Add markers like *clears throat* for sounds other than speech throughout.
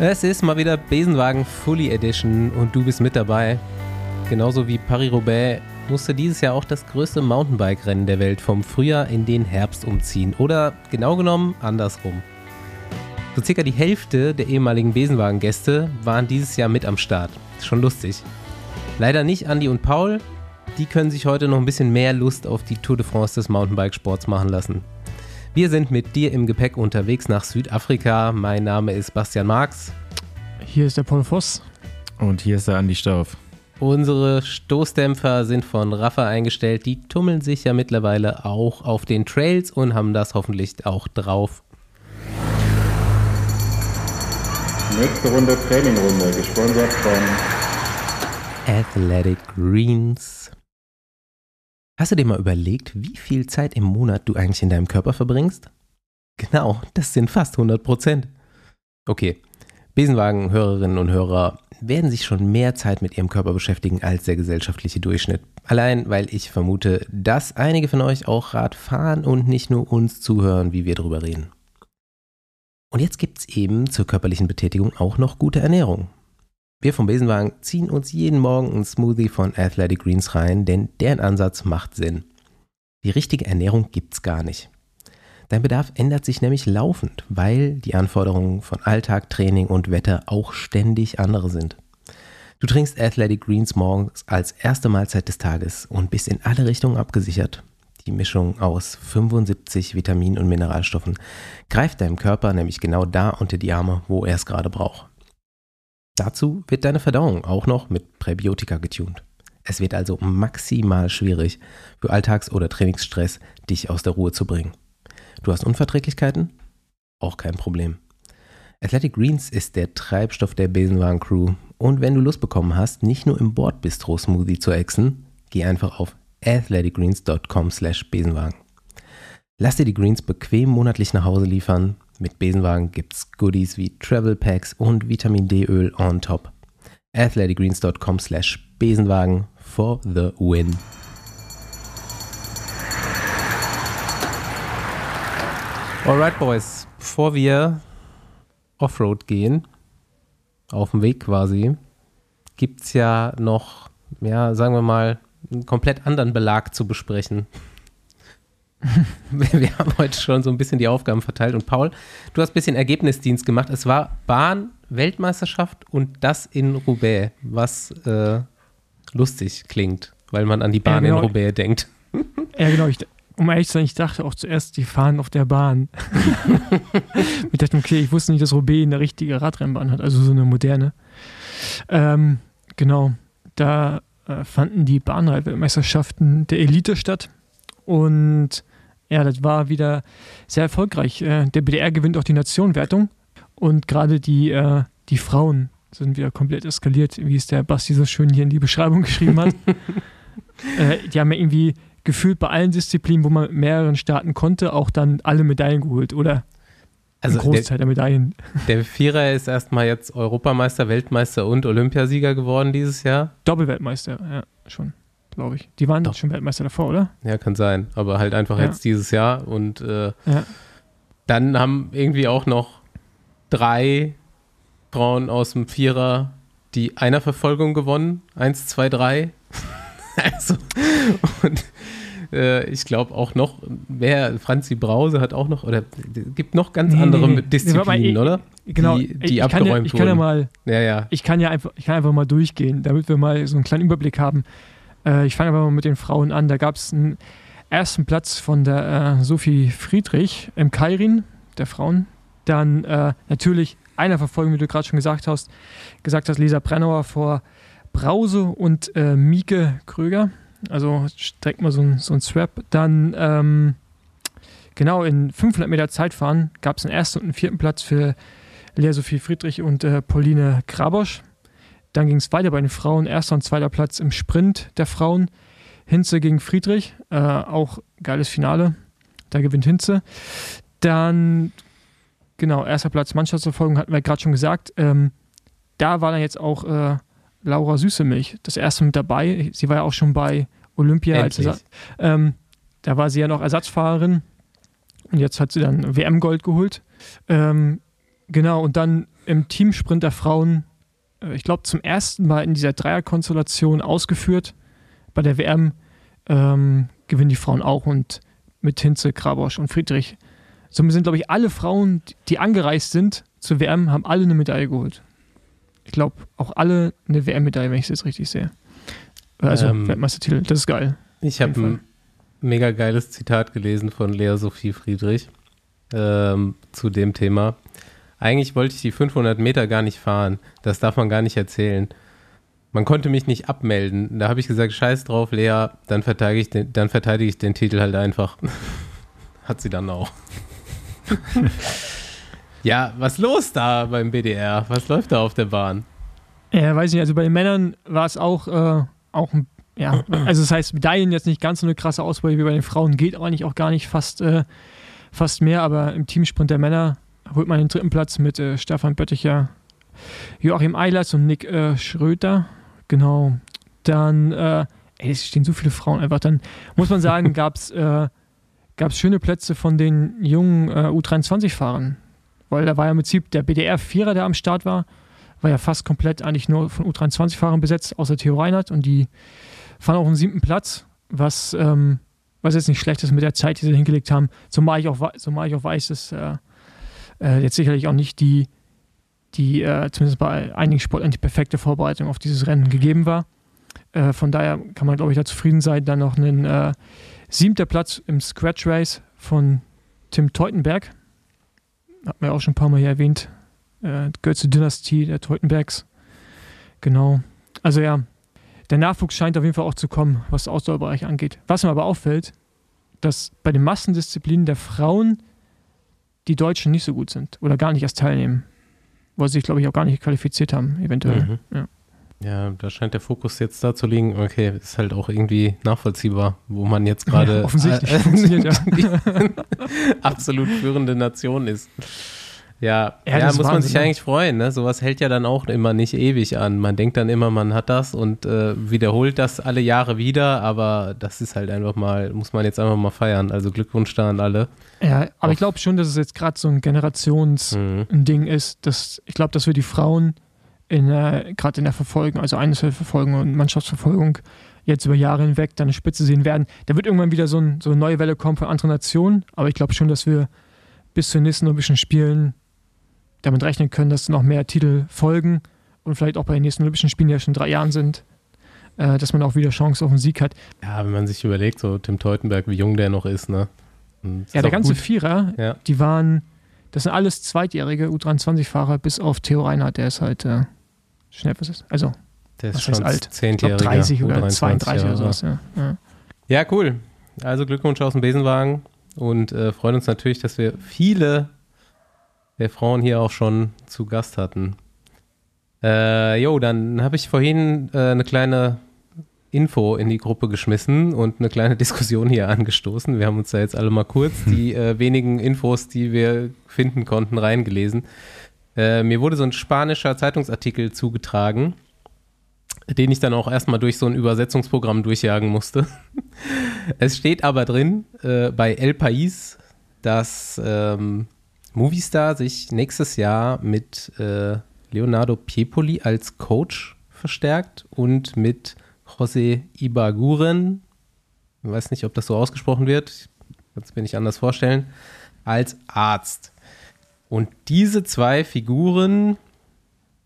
Es ist mal wieder Besenwagen Fully Edition und du bist mit dabei. Genauso wie Paris-Roubaix musste dieses Jahr auch das größte Mountainbike-Rennen der Welt vom Frühjahr in den Herbst umziehen. Oder genau genommen andersrum. So circa die Hälfte der ehemaligen Besenwagen-Gäste waren dieses Jahr mit am Start. Schon lustig. Leider nicht Andy und Paul. Die können sich heute noch ein bisschen mehr Lust auf die Tour de France des Mountainbike-Sports machen lassen. Wir sind mit dir im Gepäck unterwegs nach Südafrika. Mein Name ist Bastian Marx. Hier ist der Paul Voss. Und hier ist der Andi Stauf. Unsere Stoßdämpfer sind von Rafa eingestellt. Die tummeln sich ja mittlerweile auch auf den Trails und haben das hoffentlich auch drauf. Nächste Runde Trainingrunde, gesponsert von Athletic Greens. Hast du dir mal überlegt, wie viel Zeit im Monat du eigentlich in deinem Körper verbringst? Genau, das sind fast 100 Prozent. Okay, Besenwagen-Hörerinnen und Hörer werden sich schon mehr Zeit mit ihrem Körper beschäftigen als der gesellschaftliche Durchschnitt. Allein, weil ich vermute, dass einige von euch auch Rad fahren und nicht nur uns zuhören, wie wir darüber reden. Und jetzt gibt es eben zur körperlichen Betätigung auch noch gute Ernährung. Wir vom Besenwagen ziehen uns jeden Morgen einen Smoothie von Athletic Greens rein, denn deren Ansatz macht Sinn. Die richtige Ernährung gibt's gar nicht. Dein Bedarf ändert sich nämlich laufend, weil die Anforderungen von Alltag, Training und Wetter auch ständig andere sind. Du trinkst Athletic Greens morgens als erste Mahlzeit des Tages und bist in alle Richtungen abgesichert. Die Mischung aus 75 Vitamin- und Mineralstoffen greift deinem Körper nämlich genau da unter die Arme, wo er es gerade braucht. Dazu wird deine Verdauung auch noch mit Präbiotika getunt. Es wird also maximal schwierig, für Alltags- oder Trainingsstress dich aus der Ruhe zu bringen. Du hast Unverträglichkeiten? Auch kein Problem. Athletic Greens ist der Treibstoff der Besenwagen-Crew und wenn du Lust bekommen hast, nicht nur im Bordbistro-Smoothie zu exen, geh einfach auf athleticgreens.com slash Besenwagen. Lass dir die Greens bequem monatlich nach Hause liefern mit Besenwagen gibt's Goodies wie Travel Packs und Vitamin D-Öl on top. athleticgreens.com slash Besenwagen for the win. Alright, Boys. Bevor wir Offroad gehen, auf dem Weg quasi, gibt's ja noch, ja, sagen wir mal, einen komplett anderen Belag zu besprechen. *laughs* wir haben heute schon so ein bisschen die Aufgaben verteilt. Und Paul, du hast ein bisschen Ergebnisdienst gemacht. Es war Bahn-Weltmeisterschaft und das in Roubaix, was äh, lustig klingt, weil man an die Bahn ja, genau. in Roubaix denkt. *laughs* Ja, genau. Ich, um ehrlich zu sein, ich dachte auch zuerst, die fahren auf der Bahn. *laughs* ich dachte, okay, ich wusste nicht, dass Roubaix eine richtige Radrennbahn hat, also so eine moderne. Ähm, genau, da äh, fanden die Bahnreitweltmeisterschaften der Elite statt. Und ja, das war wieder sehr erfolgreich. Äh, der BDR gewinnt auch die Nationenwertung und gerade die, äh, die Frauen sind wieder komplett eskaliert, wie es der Basti so schön hier in die Beschreibung geschrieben hat. *laughs* äh, die haben ja irgendwie gefühlt bei allen Disziplinen, wo man mit mehreren starten konnte, auch dann alle Medaillen geholt, oder? Also Großteil der, der Medaillen. Der Vierer ist erstmal jetzt Europameister, Weltmeister und Olympiasieger geworden dieses Jahr. Doppelweltmeister, ja, schon glaube ich. Die waren doch schon Weltmeister davor, oder? Ja, kann sein. Aber halt einfach ja. jetzt dieses Jahr. Und äh, ja. dann haben irgendwie auch noch drei Frauen aus dem Vierer die Einerverfolgung gewonnen. Eins, zwei, drei. *laughs* also, und äh, ich glaube auch noch, wer, Franzi Brause hat auch noch, oder gibt noch ganz nee, andere nee, nee. Disziplinen, oder? Genau, die, die ich abgeräumt kann ja, ich kann ja mal, ja, ja. Ich kann ja einfach, ich kann einfach mal durchgehen, damit wir mal so einen kleinen Überblick haben. Äh, ich fange aber mal mit den Frauen an. Da gab es einen ersten Platz von der äh, Sophie Friedrich im Kairin, der Frauen. Dann äh, natürlich einer Verfolgung, wie du gerade schon gesagt hast, gesagt hast, Lisa Brennauer vor Brause und äh, Mieke Kröger. Also direkt mal so ein, so ein Swap. Dann ähm, genau in 500 Meter Zeitfahren gab es einen ersten und einen vierten Platz für Lea Sophie Friedrich und äh, Pauline Grabosch. Dann ging es weiter bei den Frauen. Erster und zweiter Platz im Sprint der Frauen. Hinze gegen Friedrich. Äh, auch geiles Finale. Da gewinnt Hinze. Dann, genau, erster Platz Mannschaftsverfolgung hatten wir gerade schon gesagt. Ähm, da war dann jetzt auch äh, Laura Süßemilch das erste mit dabei. Sie war ja auch schon bei Olympia als Ersatz. Ähm, da war sie ja noch Ersatzfahrerin. Und jetzt hat sie dann WM-Gold geholt. Ähm, genau, und dann im Teamsprint der Frauen, ich glaube, zum ersten Mal in dieser Dreierkonstellation ausgeführt. Bei der WM ähm, gewinnen die Frauen auch und mit Hinze, Krabosch und Friedrich. Somit sind, glaube ich, alle Frauen, die angereist sind zur WM, haben alle eine Medaille geholt. Ich glaube, auch alle eine WM-Medaille, wenn ich es jetzt richtig sehe. Also ähm, Weltmeistertitel, das ist geil. Ich habe ein mega geiles Zitat gelesen von Lea Sophie Friedrich ähm, zu dem Thema. Eigentlich wollte ich die 500 Meter gar nicht fahren. Das darf man gar nicht erzählen. Man konnte mich nicht abmelden. Da habe ich gesagt, scheiß drauf, Lea, dann verteidige ich den, dann verteidige ich den Titel halt einfach. *laughs* Hat sie dann auch. *laughs* ja, was los da beim BDR? Was läuft da auf der Bahn? Ja, weiß nicht, also bei den Männern war es auch, äh, auch ein ja, also das heißt, Medaillen jetzt nicht ganz so eine krasse Auswahl wie bei den Frauen, geht eigentlich auch gar nicht fast, äh, fast mehr, aber im Teamsprint der Männer holt man den dritten Platz mit äh, Stefan Bötticher, Joachim Eilers und Nick äh, Schröter. Genau. Dann, äh, ey, es stehen so viele Frauen einfach. Dann muss man sagen, *laughs* gab es äh, schöne Plätze von den jungen äh, U23-Fahrern. Weil da war ja im Prinzip der BDR-Vierer, der am Start war, war ja fast komplett eigentlich nur von U23-Fahrern besetzt, außer Theo Reinhardt. Und die fahren auf dem siebten Platz, was, ähm, was jetzt nicht schlecht ist mit der Zeit, die sie hingelegt haben. Zumal ich auch, zumal ich auch weiß, dass äh, jetzt sicherlich auch nicht die die äh, zumindest bei einigen Sportlern die perfekte Vorbereitung auf dieses Rennen gegeben war. Äh, von daher kann man, glaube ich, da zufrieden sein. Dann noch ein äh, siebter Platz im Scratch Race von Tim Teutenberg. Hat man ja auch schon ein paar Mal hier erwähnt. Äh, gehört zur Dynastie der Teutenbergs. Genau. Also ja, der Nachwuchs scheint auf jeden Fall auch zu kommen, was den Ausdauerbereich angeht. Was mir aber auffällt, dass bei den Massendisziplinen der Frauen die Deutschen nicht so gut sind oder gar nicht erst teilnehmen weil sie sich, glaube ich, auch gar nicht qualifiziert haben, eventuell. Mhm. Ja. ja. da scheint der Fokus jetzt da zu liegen. Okay, ist halt auch irgendwie nachvollziehbar, wo man jetzt gerade ja, offensichtlich äh, *laughs* funktioniert, ja. *laughs* *laughs* absolut führende Nation ist. Ja, ja, ja muss man sich eigentlich freuen. Ne? Sowas hält ja dann auch immer nicht ewig an. Man denkt dann immer, man hat das und äh, wiederholt das alle Jahre wieder, aber das ist halt einfach mal, muss man jetzt einfach mal feiern. Also Glückwunsch da an alle. Ja, aber ich glaube schon, dass es jetzt gerade so ein Generationsding mhm. ist. Dass, ich glaube, dass wir die Frauen in, äh, gerade in der Verfolgung, also Einzelverfolgung und Mannschaftsverfolgung, jetzt über Jahre hinweg dann eine Spitze sehen werden. Da wird irgendwann wieder so, ein, so eine neue Welle kommen von anderen Nationen, aber ich glaube schon, dass wir bis zu den nächsten Olympischen Spielen damit rechnen können, dass noch mehr Titel folgen und vielleicht auch bei den nächsten Olympischen Spielen, die ja schon drei Jahren sind, äh, dass man auch wieder Chance auf einen Sieg hat. Ja, wenn man sich überlegt, so Tim Teutenberg, wie jung der noch ist, ne? Ja, der ganze gut. Vierer, ja. die waren, das sind alles zweitjährige U23-Fahrer, bis auf Theo Reinhardt, der ist halt äh, schnell, was ist, also, der ist schon alt. Zehnjähriger. 30 oder 32 oder sowas, ja. ja. Ja, cool. Also Glückwunsch aus dem Besenwagen und äh, freuen uns natürlich, dass wir viele der Frauen hier auch schon zu Gast hatten. Äh, jo, dann habe ich vorhin äh, eine kleine Info in die Gruppe geschmissen und eine kleine *laughs* Diskussion hier angestoßen. Wir haben uns da jetzt alle mal kurz *laughs* die äh, wenigen Infos, die wir finden konnten, reingelesen. Äh, mir wurde so ein spanischer Zeitungsartikel zugetragen, den ich dann auch erstmal durch so ein Übersetzungsprogramm durchjagen musste. *laughs* es steht aber drin äh, bei El País, dass ähm, Movistar sich nächstes Jahr mit äh, Leonardo Piepoli als Coach verstärkt und mit José Ibaguren, ich weiß nicht, ob das so ausgesprochen wird, kannst mir nicht anders vorstellen, als Arzt. Und diese zwei Figuren,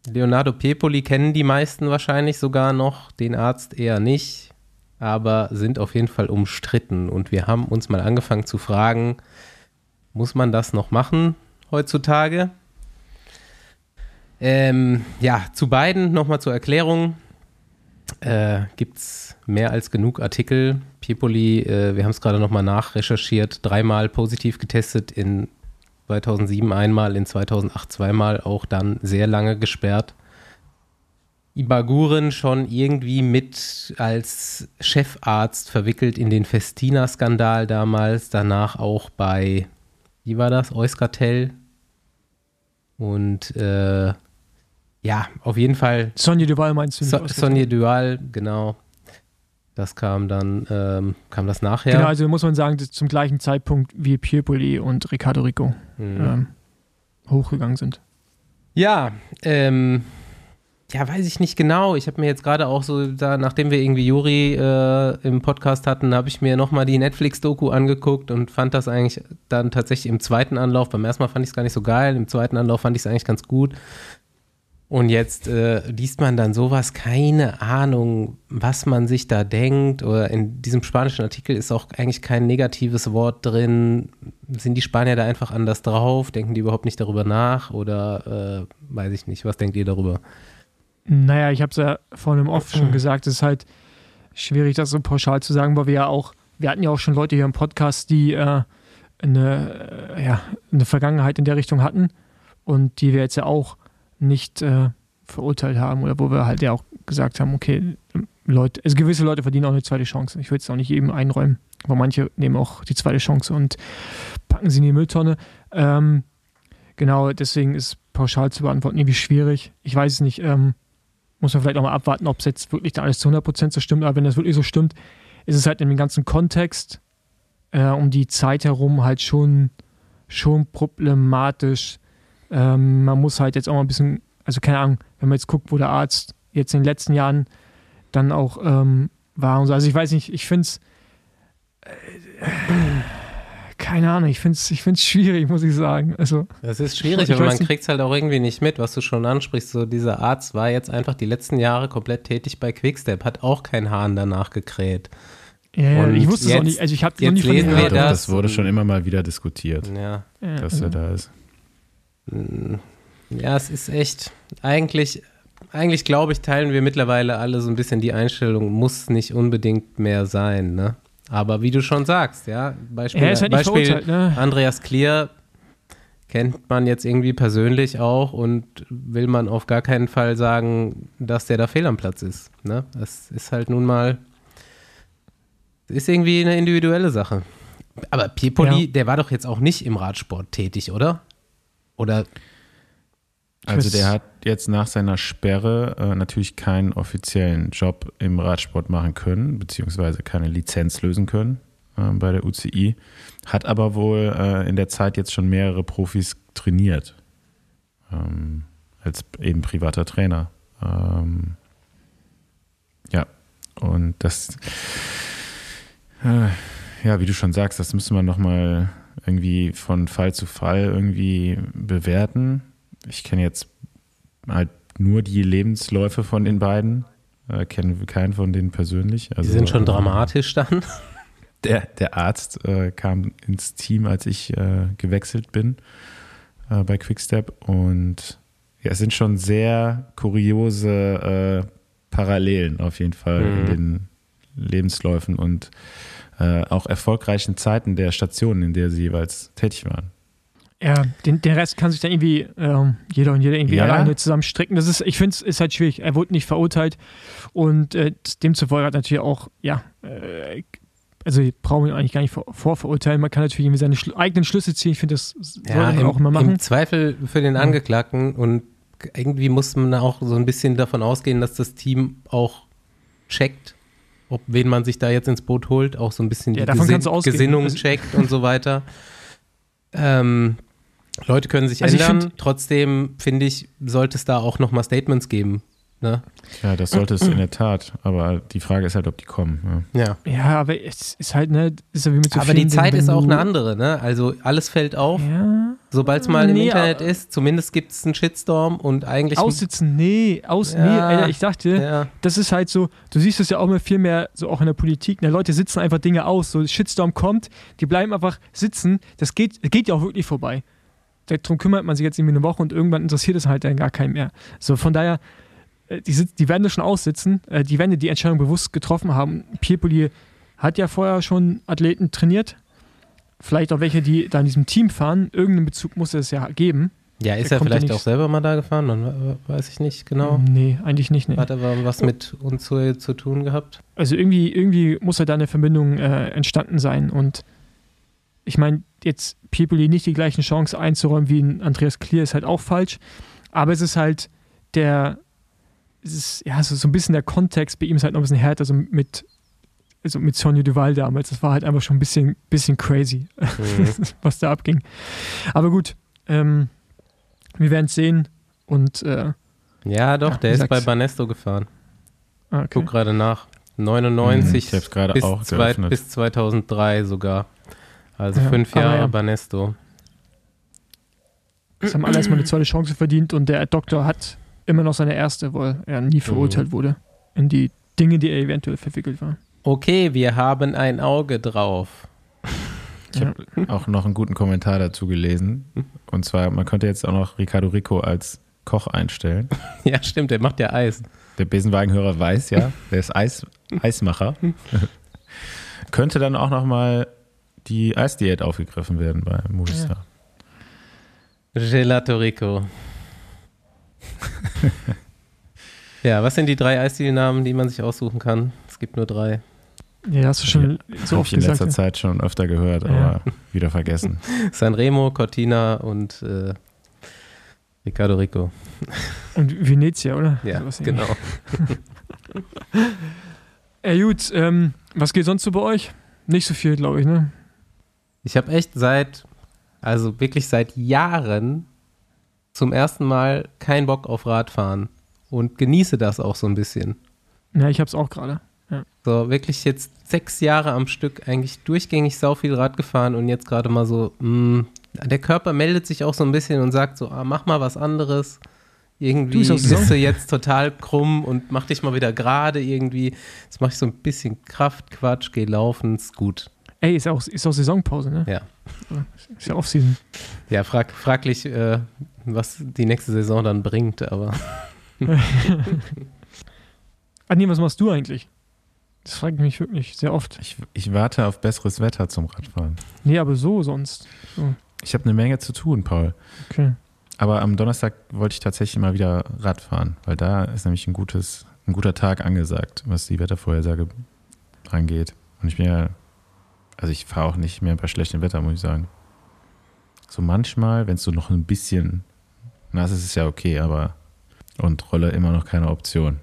Leonardo Piepoli kennen die meisten wahrscheinlich sogar noch, den Arzt eher nicht, aber sind auf jeden Fall umstritten. Und wir haben uns mal angefangen zu fragen, muss man das noch machen heutzutage? Ähm, ja, zu beiden nochmal zur Erklärung. Äh, Gibt es mehr als genug Artikel. Piepoli, äh, wir haben es gerade nochmal nachrecherchiert, dreimal positiv getestet, in 2007 einmal, in 2008 zweimal, auch dann sehr lange gesperrt. Ibaguren schon irgendwie mit als Chefarzt verwickelt in den Festina-Skandal damals, danach auch bei wie war das? Euskartell. Und äh, ja, auf jeden Fall. Sonja Duval meinst du? So, Sonja Duval, genau. Das kam dann, ähm, kam das nachher. Genau, also muss man sagen, zum gleichen Zeitpunkt wie Piepoli und Riccardo Rico mhm. ähm, hochgegangen sind. Ja, ähm, ja, weiß ich nicht genau. Ich habe mir jetzt gerade auch so, da, nachdem wir irgendwie Juri äh, im Podcast hatten, habe ich mir nochmal die Netflix-Doku angeguckt und fand das eigentlich dann tatsächlich im zweiten Anlauf. Beim ersten Mal fand ich es gar nicht so geil, im zweiten Anlauf fand ich es eigentlich ganz gut. Und jetzt äh, liest man dann sowas, keine Ahnung, was man sich da denkt. Oder in diesem spanischen Artikel ist auch eigentlich kein negatives Wort drin. Sind die Spanier da einfach anders drauf? Denken die überhaupt nicht darüber nach? Oder äh, weiß ich nicht, was denkt ihr darüber? Naja, ich habe es ja vorhin im Off schon gesagt, es ist halt schwierig, das so pauschal zu sagen, weil wir ja auch, wir hatten ja auch schon Leute hier im Podcast, die äh, eine, äh, ja, eine Vergangenheit in der Richtung hatten und die wir jetzt ja auch nicht äh, verurteilt haben oder wo wir halt ja auch gesagt haben, okay, Leute, also gewisse Leute verdienen auch eine zweite Chance. Ich will es auch nicht jedem einräumen, aber manche nehmen auch die zweite Chance und packen sie in die Mülltonne. Ähm, genau, deswegen ist pauschal zu beantworten irgendwie schwierig. Ich weiß es nicht. Ähm, muss man vielleicht auch mal abwarten, ob es jetzt wirklich da alles zu 100% so stimmt. Aber wenn das wirklich so stimmt, ist es halt in dem ganzen Kontext äh, um die Zeit herum halt schon, schon problematisch. Ähm, man muss halt jetzt auch mal ein bisschen, also keine Ahnung, wenn man jetzt guckt, wo der Arzt jetzt in den letzten Jahren dann auch ähm, war und so. Also ich weiß nicht, ich finde es. Äh, keine Ahnung, ich finde es ich find's schwierig, muss ich sagen. Also, das ist schwierig, aber man kriegt es halt auch irgendwie nicht mit, was du schon ansprichst. So, dieser Arzt war jetzt einfach die letzten Jahre komplett tätig bei Quickstep, hat auch keinen Hahn danach gekräht. Ja, und ich wusste es auch nicht. Also ich habe noch nie von lesen wir das. Das wurde schon immer mal wieder diskutiert, ja. dass er da ist. Hm. Ja, es ist echt, eigentlich, eigentlich glaube ich, teilen wir mittlerweile alle so ein bisschen die Einstellung, muss nicht unbedingt mehr sein, ne? Aber wie du schon sagst, ja, Beispiel, halt Beispiel ne? Andreas Klier kennt man jetzt irgendwie persönlich auch und will man auf gar keinen Fall sagen, dass der da fehl am Platz ist. Ne? Das ist halt nun mal, ist irgendwie eine individuelle Sache. Aber Piepoli, ja. der war doch jetzt auch nicht im Radsport tätig, oder? Oder also der hat jetzt nach seiner Sperre äh, natürlich keinen offiziellen Job im Radsport machen können, beziehungsweise keine Lizenz lösen können äh, bei der UCI, hat aber wohl äh, in der Zeit jetzt schon mehrere Profis trainiert, ähm, als eben privater Trainer. Ähm, ja, und das, äh, ja, wie du schon sagst, das müsste man nochmal irgendwie von Fall zu Fall irgendwie bewerten ich kenne jetzt halt nur die Lebensläufe von den beiden. Äh, kenne keinen von denen persönlich. Also, die sind schon äh, dramatisch dann. *laughs* Der, der Arzt äh, kam ins Team, als ich äh, gewechselt bin äh, bei Quickstep. Und ja, es sind schon sehr kuriose äh, Parallelen auf jeden Fall mhm. in den Lebensläufen und auch erfolgreichen Zeiten der Stationen, in der sie jeweils tätig waren. Ja, den, den Rest kann sich dann irgendwie ähm, jeder und jeder irgendwie ja. alleine zusammenstricken. Das ist, ich finde es ist halt schwierig. Er wurde nicht verurteilt und äh, demzufolge hat natürlich auch, ja, äh, also brauchen wir eigentlich gar nicht vor, vorverurteilen. Man kann natürlich irgendwie seine Schl eigenen Schlüsse ziehen. Ich finde, das sollte ja, man im, auch immer machen. Im Zweifel für den Angeklagten und irgendwie muss man auch so ein bisschen davon ausgehen, dass das Team auch checkt, ob wen man sich da jetzt ins Boot holt, auch so ein bisschen ja, die Gesin Gesinnung checkt und so weiter. *laughs* Ähm, Leute können sich also ändern. Find, Trotzdem finde ich, sollte es da auch nochmal Statements geben. Ne? Ja, das sollte es in der Tat. Aber die Frage ist halt, ob die kommen. Ja, ja. ja aber es ist halt, ne, ist ja wie mit so Aber die Zeit ist auch eine andere, ne? Also alles fällt auf. Ja. Sobald es mal nee, im Internet ist, zumindest gibt es einen Shitstorm und eigentlich. Aussitzen, nee, aus, ja. nee, Alter, ich dachte, ja. das ist halt so, du siehst es ja auch immer viel mehr, so auch in der Politik, ne? Leute sitzen einfach Dinge aus, so Shitstorm kommt, die bleiben einfach sitzen, das geht, geht ja auch wirklich vorbei darum kümmert man sich jetzt irgendwie eine Woche und irgendwann interessiert es halt dann gar keinen mehr. So, von daher, äh, die, die werden das schon aussitzen, äh, die werden die Entscheidung bewusst getroffen haben. Pierre hat ja vorher schon Athleten trainiert, vielleicht auch welche, die da in diesem Team fahren. Irgendeinen Bezug muss es ja geben. Ja, ist er vielleicht ja auch selber mal da gefahren? Dann weiß ich nicht genau. Nee, eigentlich nicht. Nee. Hat er was mit uns zu, zu tun gehabt? Also irgendwie, irgendwie muss ja da eine Verbindung äh, entstanden sein. Und ich meine, jetzt Piepoli nicht die gleichen Chancen einzuräumen wie ein Andreas Klier ist halt auch falsch. Aber es ist halt der, es ist ja so, so ein bisschen der Kontext bei ihm ist halt noch ein bisschen härter, also mit, also mit Sonja Duval damals. Das war halt einfach schon ein bisschen, bisschen crazy, mhm. *laughs* was da abging. Aber gut, ähm, wir werden es sehen. Und äh, ja, doch, ja, der ist sag's. bei Banesto gefahren. Ah, okay. Guck gerade nach. 99 hm, gerade bis, auch zwei, bis 2003 sogar. Also ja, fünf Jahre ja. Banesto. Das haben alle erstmal eine zweite Chance verdient und der Doktor hat immer noch seine erste, weil er nie verurteilt mhm. wurde in die Dinge, die er eventuell verwickelt war. Okay, wir haben ein Auge drauf. Ich habe auch noch einen guten Kommentar dazu gelesen. Und zwar, man könnte jetzt auch noch Ricardo Rico als Koch einstellen. *laughs* Ja, stimmt, der macht ja Eis. Der Besenwagenhörer weiß ja, der ist Eis, *laughs* Eismacher. *laughs* könnte dann auch noch mal die Eisdiät aufgegriffen werden bei Movistar. Ja. Gelato Rico. *laughs* ja, was sind die drei Eisdielnamen, die man sich aussuchen kann? Es gibt nur drei. Ja, hast du schon so Habe ich in letzter ja. Zeit schon öfter gehört, aber ja. wieder vergessen. *laughs* Sanremo, Cortina und äh, Ricardo Rico. Und Venezia, oder? Ja, also genau. *laughs* ja, gut, ähm, was geht sonst so bei euch? Nicht so viel, glaube ich, ne? Ich habe echt seit, also wirklich seit Jahren zum ersten Mal keinen Bock auf Radfahren und genieße das auch so ein bisschen. Ja, ich habe es auch gerade. Ja. So, wirklich jetzt sechs Jahre am Stück eigentlich durchgängig sau viel Rad gefahren und jetzt gerade mal so, mh, mm, der Körper meldet sich auch so ein bisschen und sagt so, ah, mach mal was anderes. Irgendwie du bist du jetzt total krumm und mach dich mal wieder gerade irgendwie. Jetzt mache ich so ein bisschen Kraftquatsch, geh laufen, ist gut. Ey, ist auch, ist auch Saisonpause, ne? Ja. Ist ja Offseason. Ja, frag, fraglich, äh, was die nächste Saison dann bringt, aber. *laughs* ah, nee, was machst du eigentlich? Das frage ich mich wirklich sehr oft. Ich, ich, warte auf besseres Wetter zum Radfahren. Nee, aber so sonst. So. Ich habe eine Menge zu tun, Paul. Okay. Aber am Donnerstag wollte ich tatsächlich mal wieder Radfahren, weil da ist nämlich ein, gutes, ein guter Tag angesagt, was die Wettervorhersage angeht. Und ich bin ja, also ich fahre auch nicht mehr bei schlechtem Wetter, muss ich sagen. So manchmal, wenn es so noch ein bisschen nass ist, ist es ja okay, aber und Rolle immer noch keine Option.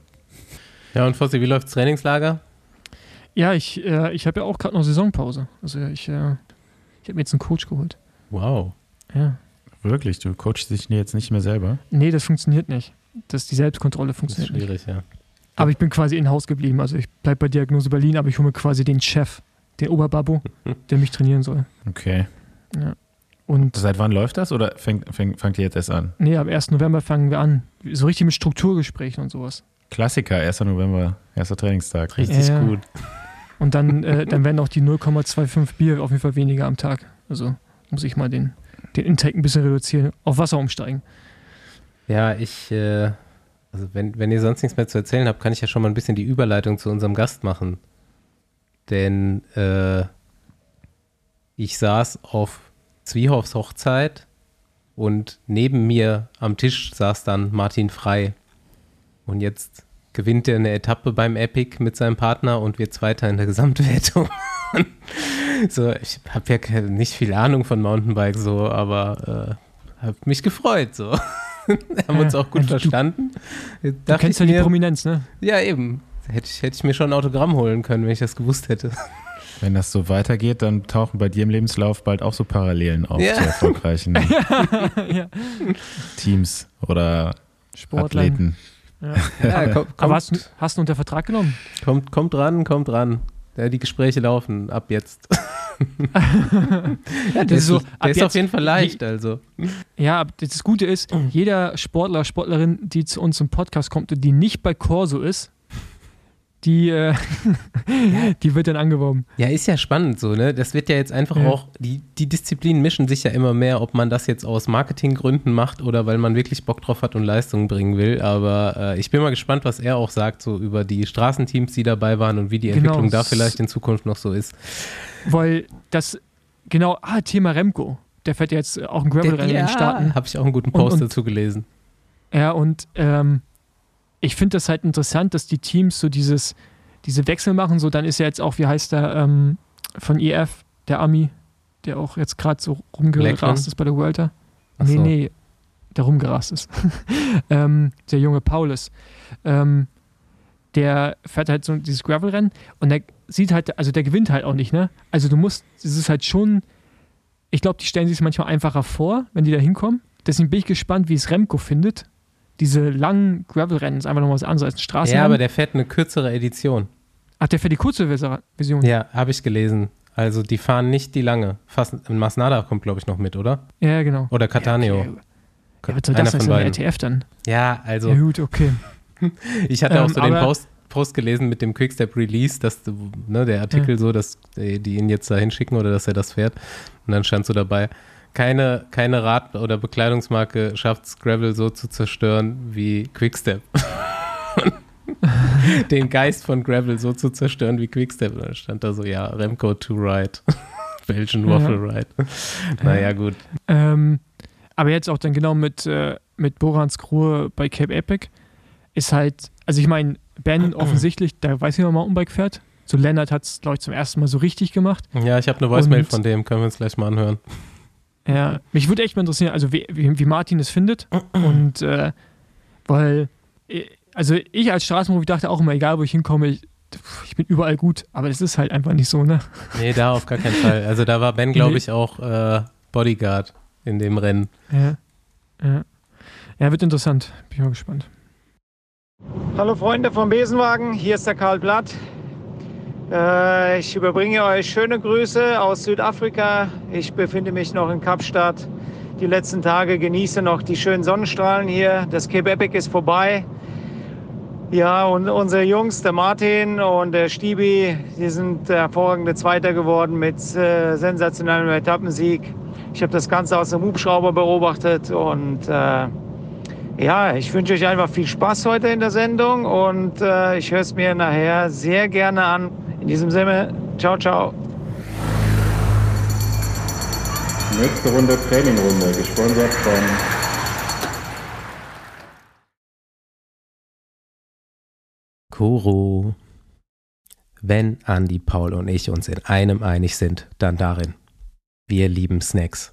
Ja, und Fossi, wie läuft das Trainingslager? Ja, ich, äh, ich habe ja auch gerade noch Saisonpause. Also ich, äh, ich habe mir jetzt einen Coach geholt. Wow. Ja. Wirklich? Du coachst dich jetzt nicht mehr selber? Nee, das funktioniert nicht. Das, die Selbstkontrolle funktioniert das ist schwierig, nicht. ja. Aber ich bin quasi in Haus geblieben. Also ich bleibe bei Diagnose Berlin, aber ich hole mir quasi den Chef, den Oberbabo, *laughs* der mich trainieren soll. Okay. Ja. Und Seit wann läuft das oder fängt, fängt, fangt ihr jetzt erst an? Nee, ab 1. November fangen wir an. So richtig mit Strukturgesprächen und sowas. Klassiker, 1. November, erster Trainingstag. Richtig ja. gut. Und dann, *laughs* äh, dann werden auch die 0,25 Bier auf jeden Fall weniger am Tag. Also muss ich mal den, den Intake ein bisschen reduzieren, auf Wasser umsteigen. Ja, ich, äh, also wenn, wenn ihr sonst nichts mehr zu erzählen habt, kann ich ja schon mal ein bisschen die Überleitung zu unserem Gast machen. Denn äh, ich saß auf Zwiehoffs Hochzeit und neben mir am Tisch saß dann Martin Frei. Und jetzt gewinnt er eine Etappe beim Epic mit seinem Partner und wird Zweiter in der *laughs* Gesamtwertung. *laughs* so, ich habe ja nicht viel Ahnung von Mountainbike so, aber äh, habe mich gefreut so. *laughs* haben ja, uns auch gut du, verstanden. Du, du kennst ja die Prominenz, ne? Ja, eben. Hätte ich, hätte ich mir schon ein Autogramm holen können, wenn ich das gewusst hätte. *laughs* Wenn das so weitergeht, dann tauchen bei dir im Lebenslauf bald auch so Parallelen auf ja. zu erfolgreichen *laughs* ja. Teams oder Sportler. Athleten. Ja. ja komm, Aber hast, hast, du unter Vertrag genommen? Kommt, kommt ran, kommt ran. Ja, die Gespräche laufen ab jetzt. *laughs* ja, der ist, so, der ist auf jeden Fall leicht, also. Ja, das Gute ist, jeder Sportler, Sportlerin, die zu uns im Podcast kommt und die nicht bei Corso ist, die, äh, *laughs* die wird dann angeworben. Ja, ist ja spannend so, ne? Das wird ja jetzt einfach ja. auch, die, die Disziplinen mischen sich ja immer mehr, ob man das jetzt aus Marketinggründen macht oder weil man wirklich Bock drauf hat und Leistungen bringen will. Aber äh, ich bin mal gespannt, was er auch sagt, so über die Straßenteams, die dabei waren und wie die genau. Entwicklung da vielleicht in Zukunft noch so ist. Weil das, genau, ah, Thema Remco. Der fährt ja jetzt auch ein Gravel-Rennen ja, in den Staaten. Habe ich auch einen guten Post und, und, dazu gelesen. Ja, und ähm, ich finde das halt interessant, dass die Teams so dieses, diese Wechsel machen. So, dann ist ja jetzt auch, wie heißt der ähm, von EF, der Ami, der auch jetzt gerade so rumgerast ist bei der Vuelta. Ach nee, so. nee, der rumgerast ist. *laughs* ähm, der junge Paulus. Ähm, der fährt halt so dieses Gravel-Rennen und der sieht halt, also der gewinnt halt auch nicht, ne? Also du musst, es ist halt schon, ich glaube, die stellen sich es manchmal einfacher vor, wenn die da hinkommen. Deswegen bin ich gespannt, wie es Remco findet, diese langen Gravel-Rennen ist einfach noch was anderes als ein Straßenrennen. Ja, aber der fährt eine kürzere Edition. Ach, der fährt die kurze Version? Ja, habe ich gelesen. Also die fahren nicht die lange. Fast, Masnada kommt, glaube ich, noch mit, oder? Ja, genau. Oder Cataneo. Ja, okay. ja, was soll das sein, RTF dann? Ja, also. Ja, gut, okay. *laughs* ich hatte auch ähm, so den Post, Post gelesen mit dem Quickstep Release, dass ne, der Artikel ja. so, dass die ihn jetzt da hinschicken oder dass er das fährt. Und dann stand so dabei, keine, keine Rad- oder Bekleidungsmarke schafft es, Gravel so zu zerstören wie Quickstep. *laughs* Den Geist von Gravel so zu zerstören wie Quickstep. Und dann stand da so, ja, Remco to ride. *laughs* Belgian Waffle Ride. naja, gut. Ähm, aber jetzt auch dann genau mit, äh, mit Borans Crew bei Cape Epic ist halt, also ich meine, Ben *clears throat* offensichtlich, der weiß, wie man Mountainbike fährt. So Lennart hat es, glaube ich, zum ersten Mal so richtig gemacht. Ja, ich habe eine Voicemail von dem, können wir uns gleich mal anhören. Ja, mich würde echt mal interessieren, also wie, wie, Martin es findet. Und äh, weil, äh, also ich als Straßenprofi dachte auch immer, egal wo ich hinkomme, ich, ich bin überall gut, aber das ist halt einfach nicht so, ne? Nee, da auf gar keinen Fall. Also da war Ben, glaube ich, auch äh, Bodyguard in dem Rennen. Ja. Ja. Ja, wird interessant. Bin ich mal gespannt. Hallo Freunde vom Besenwagen, hier ist der Karl Blatt. Äh, ich überbringe euch schöne Grüße aus Südafrika. Ich befinde mich noch in Kapstadt. Die letzten Tage genieße noch die schönen Sonnenstrahlen hier. Das Cape Epic ist vorbei. Ja, und unsere Jungs, der Martin und der Stibi, die sind hervorragende Zweiter geworden mit äh, sensationellem Etappensieg. Ich habe das Ganze aus dem Hubschrauber beobachtet und äh, ja, ich wünsche euch einfach viel Spaß heute in der Sendung und äh, ich höre es mir nachher sehr gerne an. In diesem Sinne, ciao, ciao. Nächste Runde Trainingrunde, gesponsert von Kuro. Wenn Andi, Paul und ich uns in einem einig sind, dann darin. Wir lieben Snacks.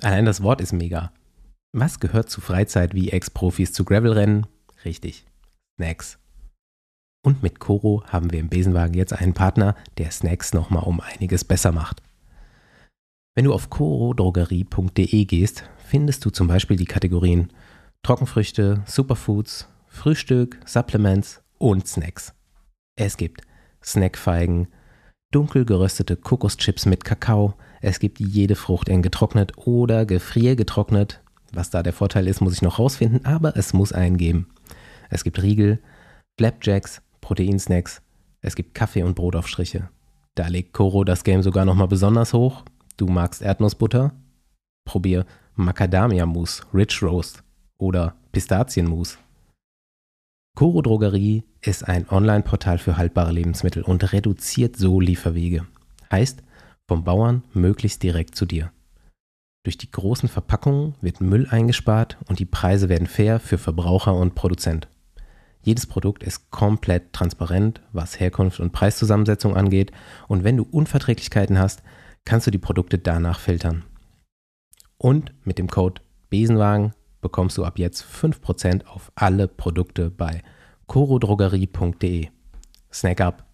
Allein das Wort ist mega. Was gehört zu Freizeit wie Ex-Profis zu Gravelrennen? Richtig, Snacks. Und mit Koro haben wir im Besenwagen jetzt einen Partner, der Snacks nochmal um einiges besser macht. Wenn du auf korodrogerie.de gehst, findest du zum Beispiel die Kategorien Trockenfrüchte, Superfoods, Frühstück, Supplements und Snacks. Es gibt Snackfeigen, dunkel geröstete Kokoschips mit Kakao, es gibt jede Frucht in getrocknet oder gefriergetrocknet. Was da der Vorteil ist, muss ich noch rausfinden, aber es muss einen geben. Es gibt Riegel, Flapjacks, Proteinsnacks, es gibt Kaffee und Brotaufstriche. Da legt Koro das Game sogar nochmal besonders hoch. Du magst Erdnussbutter? Probier Macadamia-Mousse, Rich Roast oder Pistazienmus. Koro Drogerie ist ein Online-Portal für haltbare Lebensmittel und reduziert so Lieferwege. Heißt, vom Bauern möglichst direkt zu dir. Durch die großen Verpackungen wird Müll eingespart und die Preise werden fair für Verbraucher und Produzent. Jedes Produkt ist komplett transparent, was Herkunft und Preiszusammensetzung angeht, und wenn du Unverträglichkeiten hast, kannst du die Produkte danach filtern. Und mit dem Code Besenwagen bekommst du ab jetzt 5% auf alle Produkte bei corodrogerie.de. Snack up!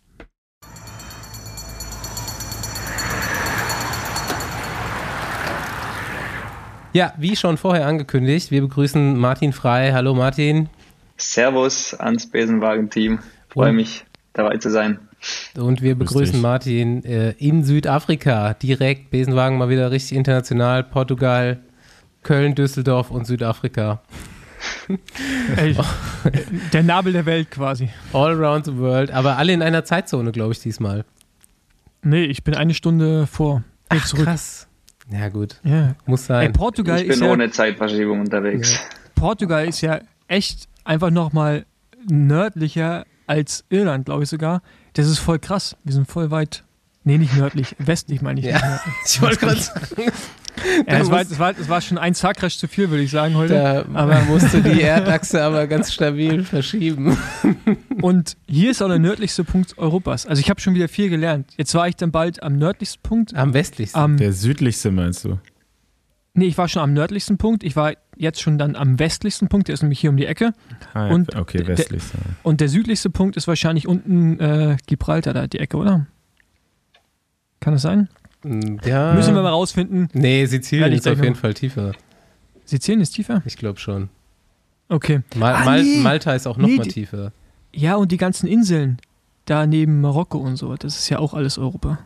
Ja, wie schon vorher angekündigt, wir begrüßen Martin Frei. Hallo Martin. Servus ans Besenwagen-Team. Freue mich, dabei zu sein. Und wir begrüßen Martin äh, in Südafrika. Direkt Besenwagen mal wieder richtig international. Portugal, Köln, Düsseldorf und Südafrika. *laughs* Ey, *laughs* der Nabel der Welt quasi. All around the world, aber alle in einer Zeitzone, glaube ich, diesmal. Nee, ich bin eine Stunde vor. Ach, zurück. krass. Ja, gut. Ja. Muss sein. Ey, Portugal ich bin ist ohne ja, Zeitverschiebung unterwegs. Ja. Portugal ist ja echt einfach nochmal nördlicher als Irland, glaube ich sogar. Das ist voll krass. Wir sind voll weit. Nee, nicht nördlich, westlich meine ich. Ja, ich wollte gerade sagen. Ja, es, war, es, war, es war schon ein Zagrech zu viel, würde ich sagen heute. Da aber musste die Erdachse aber ganz stabil verschieben. Und hier ist auch der nördlichste Punkt Europas. Also ich habe schon wieder viel gelernt. Jetzt war ich dann bald am nördlichsten Punkt. Am westlichsten. Am, der südlichste meinst du? Nee, ich war schon am nördlichsten Punkt. Ich war jetzt schon dann am westlichsten Punkt. Der ist nämlich hier um die Ecke. Ah, ja. und okay, westlichste. Der, und der südlichste Punkt ist wahrscheinlich unten äh, Gibraltar, da die Ecke, oder? Kann das sein? Mm, ja. Müssen wir mal rausfinden. Nee, Sizilien ist auf jeden Fall tiefer. Sizilien ist tiefer? Ich glaube schon. Okay. Mal, ah, Mal, nee. Malta ist auch noch nee, mal tiefer. Ja, und die ganzen Inseln da neben Marokko und so, das ist ja auch alles Europa.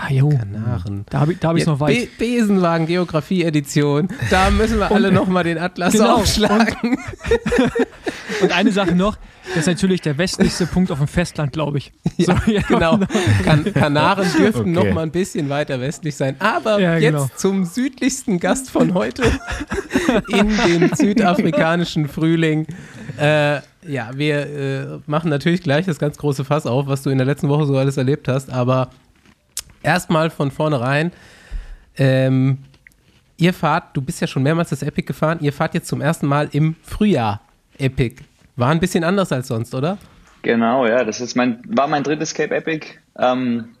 Ah, jo. Kanaren. Da habe ich es hab noch weit. Be Besenwagen Geografie Edition. Da müssen wir alle nochmal den Atlas genau. aufschlagen. Und, *laughs* und, eine Sache noch, das ist natürlich der westlichste Punkt auf dem Festland, glaube ich. Ja, so, ja, genau. Kan Kanaren dürften okay. noch mal ein bisschen weiter westlich sein. Aber ja, jetzt genau. zum südlichsten Gast von heute in den südafrikanischen Frühling. Äh, ja, wir äh, machen natürlich gleich das ganz große Fass auf, was du in der letzten Woche so alles erlebt hast. Aber erstmal von vornherein, ähm, ihr fahrt, du bist ja schon mehrmals das Epic gefahren, ihr fahrt jetzt zum ersten Mal im Frühjahr Epic. War ein bisschen anders als sonst, oder? Genau, ja, das ist mein, war mein drittes Cape Epic. Ähm,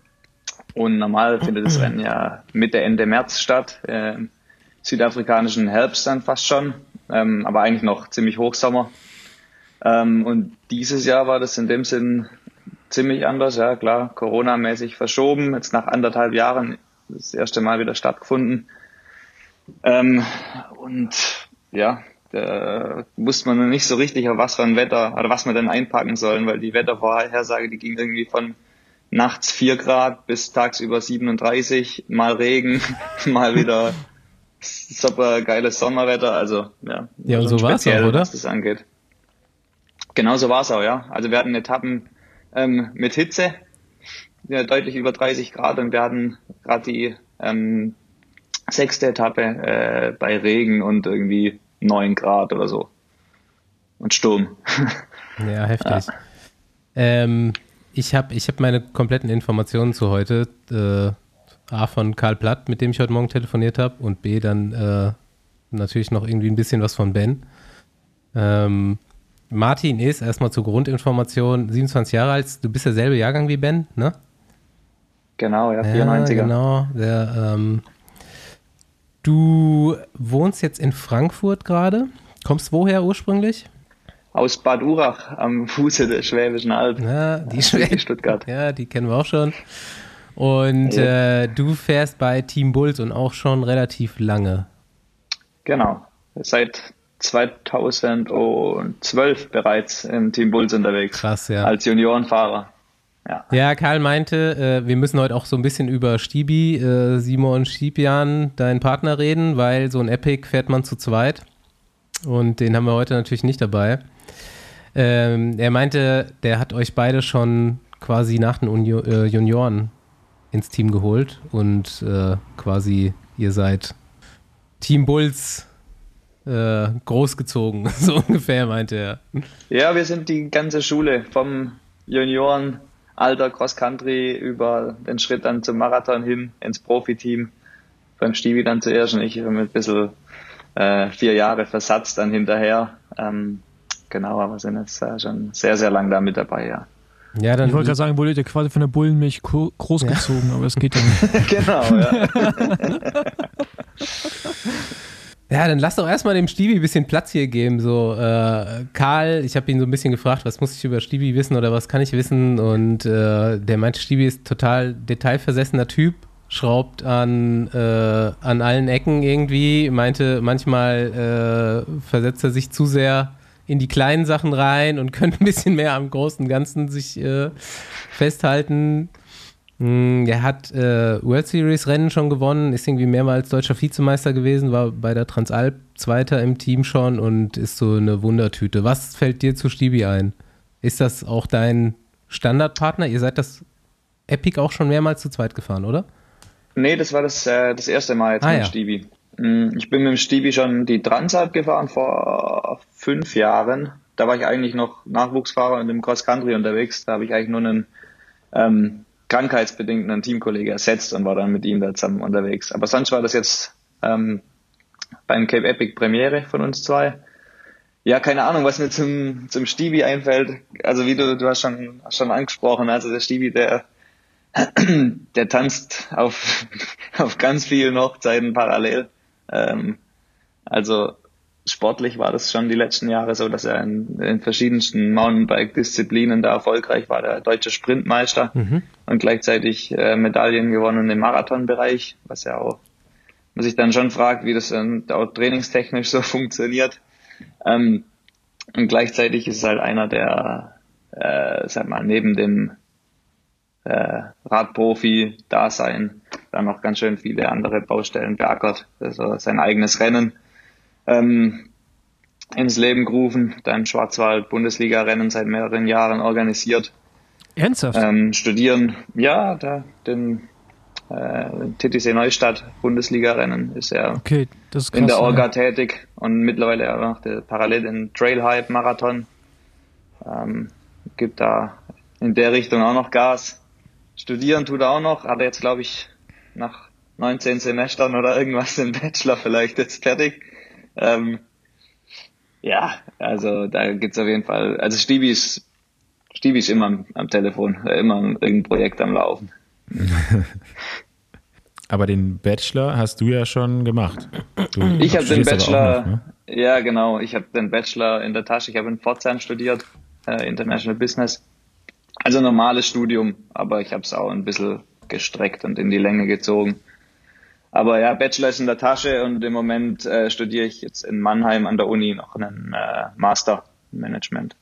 und normal findet das Rennen ja Mitte, Ende März statt. Äh, südafrikanischen Herbst dann fast schon, ähm, aber eigentlich noch ziemlich Hochsommer. Ähm, und dieses Jahr war das in dem Sinn ziemlich anders, ja klar, Corona-mäßig verschoben, jetzt nach anderthalb Jahren das erste Mal wieder stattgefunden. Ähm, und ja, da wusste man noch nicht so richtig, auf was für ein Wetter oder was wir denn einpacken sollen, weil die Wettervorhersage, die ging irgendwie von nachts 4 Grad bis tagsüber 37, mal Regen, *laughs* mal wieder super geiles Sommerwetter, also ja. Ja, und so war es auch, oder? Was das angeht. Genau so war es auch, ja. Also wir hatten Etappen ähm, mit Hitze, ja, deutlich über 30 Grad und wir hatten gerade die ähm, sechste Etappe äh, bei Regen und irgendwie 9 Grad oder so. Und Sturm. *laughs* Ja, heftig. Ja. Ähm, ich habe ich hab meine kompletten Informationen zu heute. Äh, A von Karl Platt, mit dem ich heute Morgen telefoniert habe, und B dann äh, natürlich noch irgendwie ein bisschen was von Ben. Ähm, Martin ist erstmal zur Grundinformation 27 Jahre alt. Du bist derselbe Jahrgang wie Ben, ne? Genau, ja, 94er. Ja, genau. Der, ähm, du wohnst jetzt in Frankfurt gerade. Kommst woher ursprünglich? Aus Bad Urach am Fuße der Schwäbischen Alb. Ja, die Schwäbische Stuttgart. Ja, die kennen wir auch schon. Und ja. äh, du fährst bei Team Bulls und auch schon relativ lange. Genau. Seit 2012 bereits im Team Bulls unterwegs. Krass, ja. Als Juniorenfahrer. Ja. ja, Karl meinte, äh, wir müssen heute auch so ein bisschen über Stibi, äh, Simon Stibian, deinen Partner, reden, weil so ein Epic fährt man zu zweit. Und den haben wir heute natürlich nicht dabei. Ähm, er meinte, der hat euch beide schon quasi nach den Uni äh, Junioren ins Team geholt und äh, quasi ihr seid Team Bulls äh, großgezogen, *laughs* so ungefähr, meinte er. Ja, wir sind die ganze Schule vom Juniorenalter Cross Country über den Schritt dann zum Marathon hin ins Profiteam. Beim Stivi dann zuerst und ich mit ein bisschen äh, vier Jahre Versatz dann hinterher. Ähm, genau, aber sind jetzt äh, schon sehr, sehr lang da mit dabei, ja. Ja, dann ich wollte gerade sagen, wurde ihr quasi von der Bullenmilch großgezogen, ja. aber es geht ja nicht. *laughs* genau, ja. *laughs* Ja, dann lass doch erstmal dem Stibi ein bisschen Platz hier geben. So, äh, Karl, ich habe ihn so ein bisschen gefragt, was muss ich über Stibi wissen oder was kann ich wissen? Und äh, der meinte, Stibi ist total detailversessener Typ, schraubt an, äh, an allen Ecken irgendwie, meinte, manchmal äh, versetzt er sich zu sehr in die kleinen Sachen rein und *laughs* könnte ein bisschen mehr am großen Ganzen sich äh, festhalten. Hm, er hat äh, World Series Rennen schon gewonnen, ist irgendwie mehrmals deutscher Vizemeister gewesen, war bei der Transalp Zweiter im Team schon und ist so eine Wundertüte. Was fällt dir zu Stibi ein? Ist das auch dein Standardpartner? Ihr seid das Epic auch schon mehrmals zu zweit gefahren, oder? Nee, das war das, äh, das erste Mal jetzt ah, mit ja. Stibi. Hm, ich bin mit dem Stibi schon die Transalp gefahren vor fünf Jahren. Da war ich eigentlich noch Nachwuchsfahrer und im Cross Country unterwegs. Da habe ich eigentlich nur einen ähm, krankheitsbedingt einen Teamkollege ersetzt und war dann mit ihm da zusammen unterwegs. Aber sonst war das jetzt ähm, beim Cape Epic Premiere von uns zwei. Ja, keine Ahnung, was mir zum, zum Stibi einfällt. Also wie du, du hast schon, schon angesprochen, also der Stibi, der, *clears throat* der tanzt auf, *laughs* auf ganz vielen Hochzeiten parallel. Ähm, also sportlich war das schon die letzten Jahre so, dass er in, in verschiedensten Mountainbike-Disziplinen da erfolgreich war, der deutsche Sprintmeister mhm. und gleichzeitig äh, Medaillen gewonnen im Marathonbereich, was ja auch, man sich dann schon fragt, wie das dann auch trainingstechnisch *laughs* so funktioniert. Ähm, und gleichzeitig ist es halt einer, der, äh, sag mal, neben dem äh, Radprofi-Dasein dann noch ganz schön viele andere Baustellen beackert. Also sein eigenes Rennen ähm, ins Leben gerufen, dann Schwarzwald-Bundesliga-Rennen seit mehreren Jahren organisiert. Ernsthaft? Ähm, studieren, ja, da, den äh, TTC Neustadt Bundesliga-Rennen ist er okay, ist krass, in der Orga ja. tätig und mittlerweile auch noch der, parallel den Trail Hype Marathon. Ähm, gibt da in der Richtung auch noch Gas. Studieren tut er auch noch, hat er jetzt glaube ich nach 19 Semestern oder irgendwas den Bachelor vielleicht jetzt fertig. Ähm, ja, also da gibt's auf jeden Fall, also Stevie ist, Stevie ist immer am, am Telefon, immer irgendein Projekt am Laufen. *laughs* Aber den Bachelor hast du ja schon gemacht. Du ich habe den Bachelor, noch, ne? ja genau, ich habe den Bachelor in der Tasche. Ich habe in Pforzheim studiert, äh, International Business. Also normales Studium, aber ich habe es auch ein bisschen gestreckt und in die Länge gezogen. Aber ja, Bachelor ist in der Tasche und im Moment äh, studiere ich jetzt in Mannheim an der Uni noch einen äh, Master Management.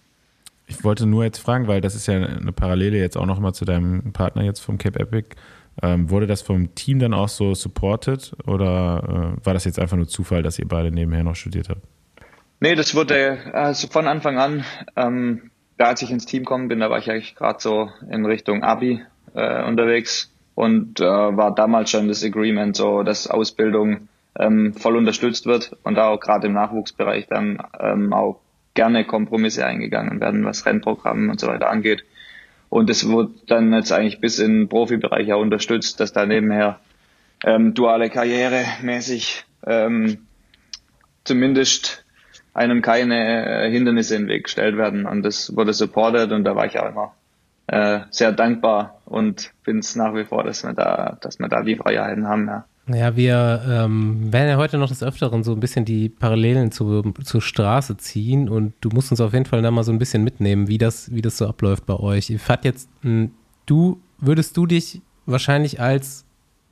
Ich wollte nur jetzt fragen, weil das ist ja eine Parallele jetzt auch nochmal zu deinem Partner jetzt vom Cape Epic. Ähm, wurde das vom Team dann auch so supported oder äh, war das jetzt einfach nur Zufall, dass ihr beide nebenher noch studiert habt? Nee, das wurde also von Anfang an, ähm, da als ich ins Team gekommen bin, da war ich eigentlich gerade so in Richtung Abi äh, unterwegs und äh, war damals schon das Agreement so, dass Ausbildung ähm, voll unterstützt wird und auch gerade im Nachwuchsbereich dann ähm, auch gerne Kompromisse eingegangen werden, was Rennprogramm und so weiter angeht. Und es wird dann jetzt eigentlich bis in den Profibereich auch unterstützt, dass da nebenher ähm, duale Karriere mäßig ähm, zumindest einem keine äh, Hindernisse in den Weg gestellt werden. Und das wurde supported und da war ich auch immer äh, sehr dankbar und bin es nach wie vor, dass wir da, dass wir da die Freiheiten haben, ja. Ja, wir ähm, werden ja heute noch des Öfteren so ein bisschen die Parallelen zu, zur Straße ziehen und du musst uns auf jeden Fall da mal so ein bisschen mitnehmen, wie das, wie das so abläuft bei euch. Ihr fahrt jetzt, du, würdest du dich wahrscheinlich als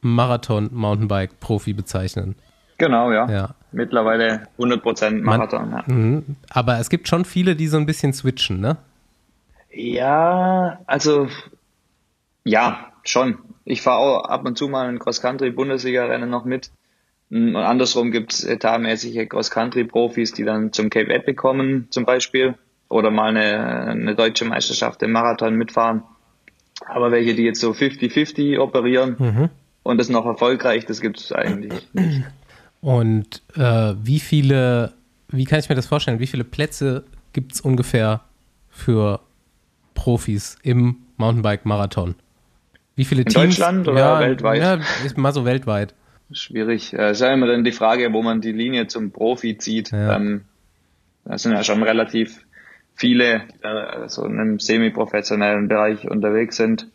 Marathon-Mountainbike-Profi bezeichnen? Genau, ja. ja. Mittlerweile 100% Marathon, Man, ja. Mhm. Aber es gibt schon viele, die so ein bisschen switchen, ne? Ja, also ja, schon ich fahre auch ab und zu mal ein Cross-Country-Bundesliga-Rennen noch mit. Und andersrum gibt es etatmäßige Cross-Country-Profis, die dann zum Cape Epic kommen, zum Beispiel, oder mal eine, eine deutsche Meisterschaft im Marathon mitfahren. Aber welche, die jetzt so 50-50 operieren mhm. und das noch erfolgreich, das gibt es eigentlich nicht. Und äh, wie viele, wie kann ich mir das vorstellen, wie viele Plätze gibt es ungefähr für Profis im Mountainbike-Marathon? Wie viele In Teams? Deutschland oder ja, weltweit? Ja, ist mal so weltweit. Schwierig. Es ist ja immer dann die Frage, wo man die Linie zum Profi zieht. Ja. Ähm, da sind ja schon relativ viele, äh, so in einem semi-professionellen Bereich unterwegs sind.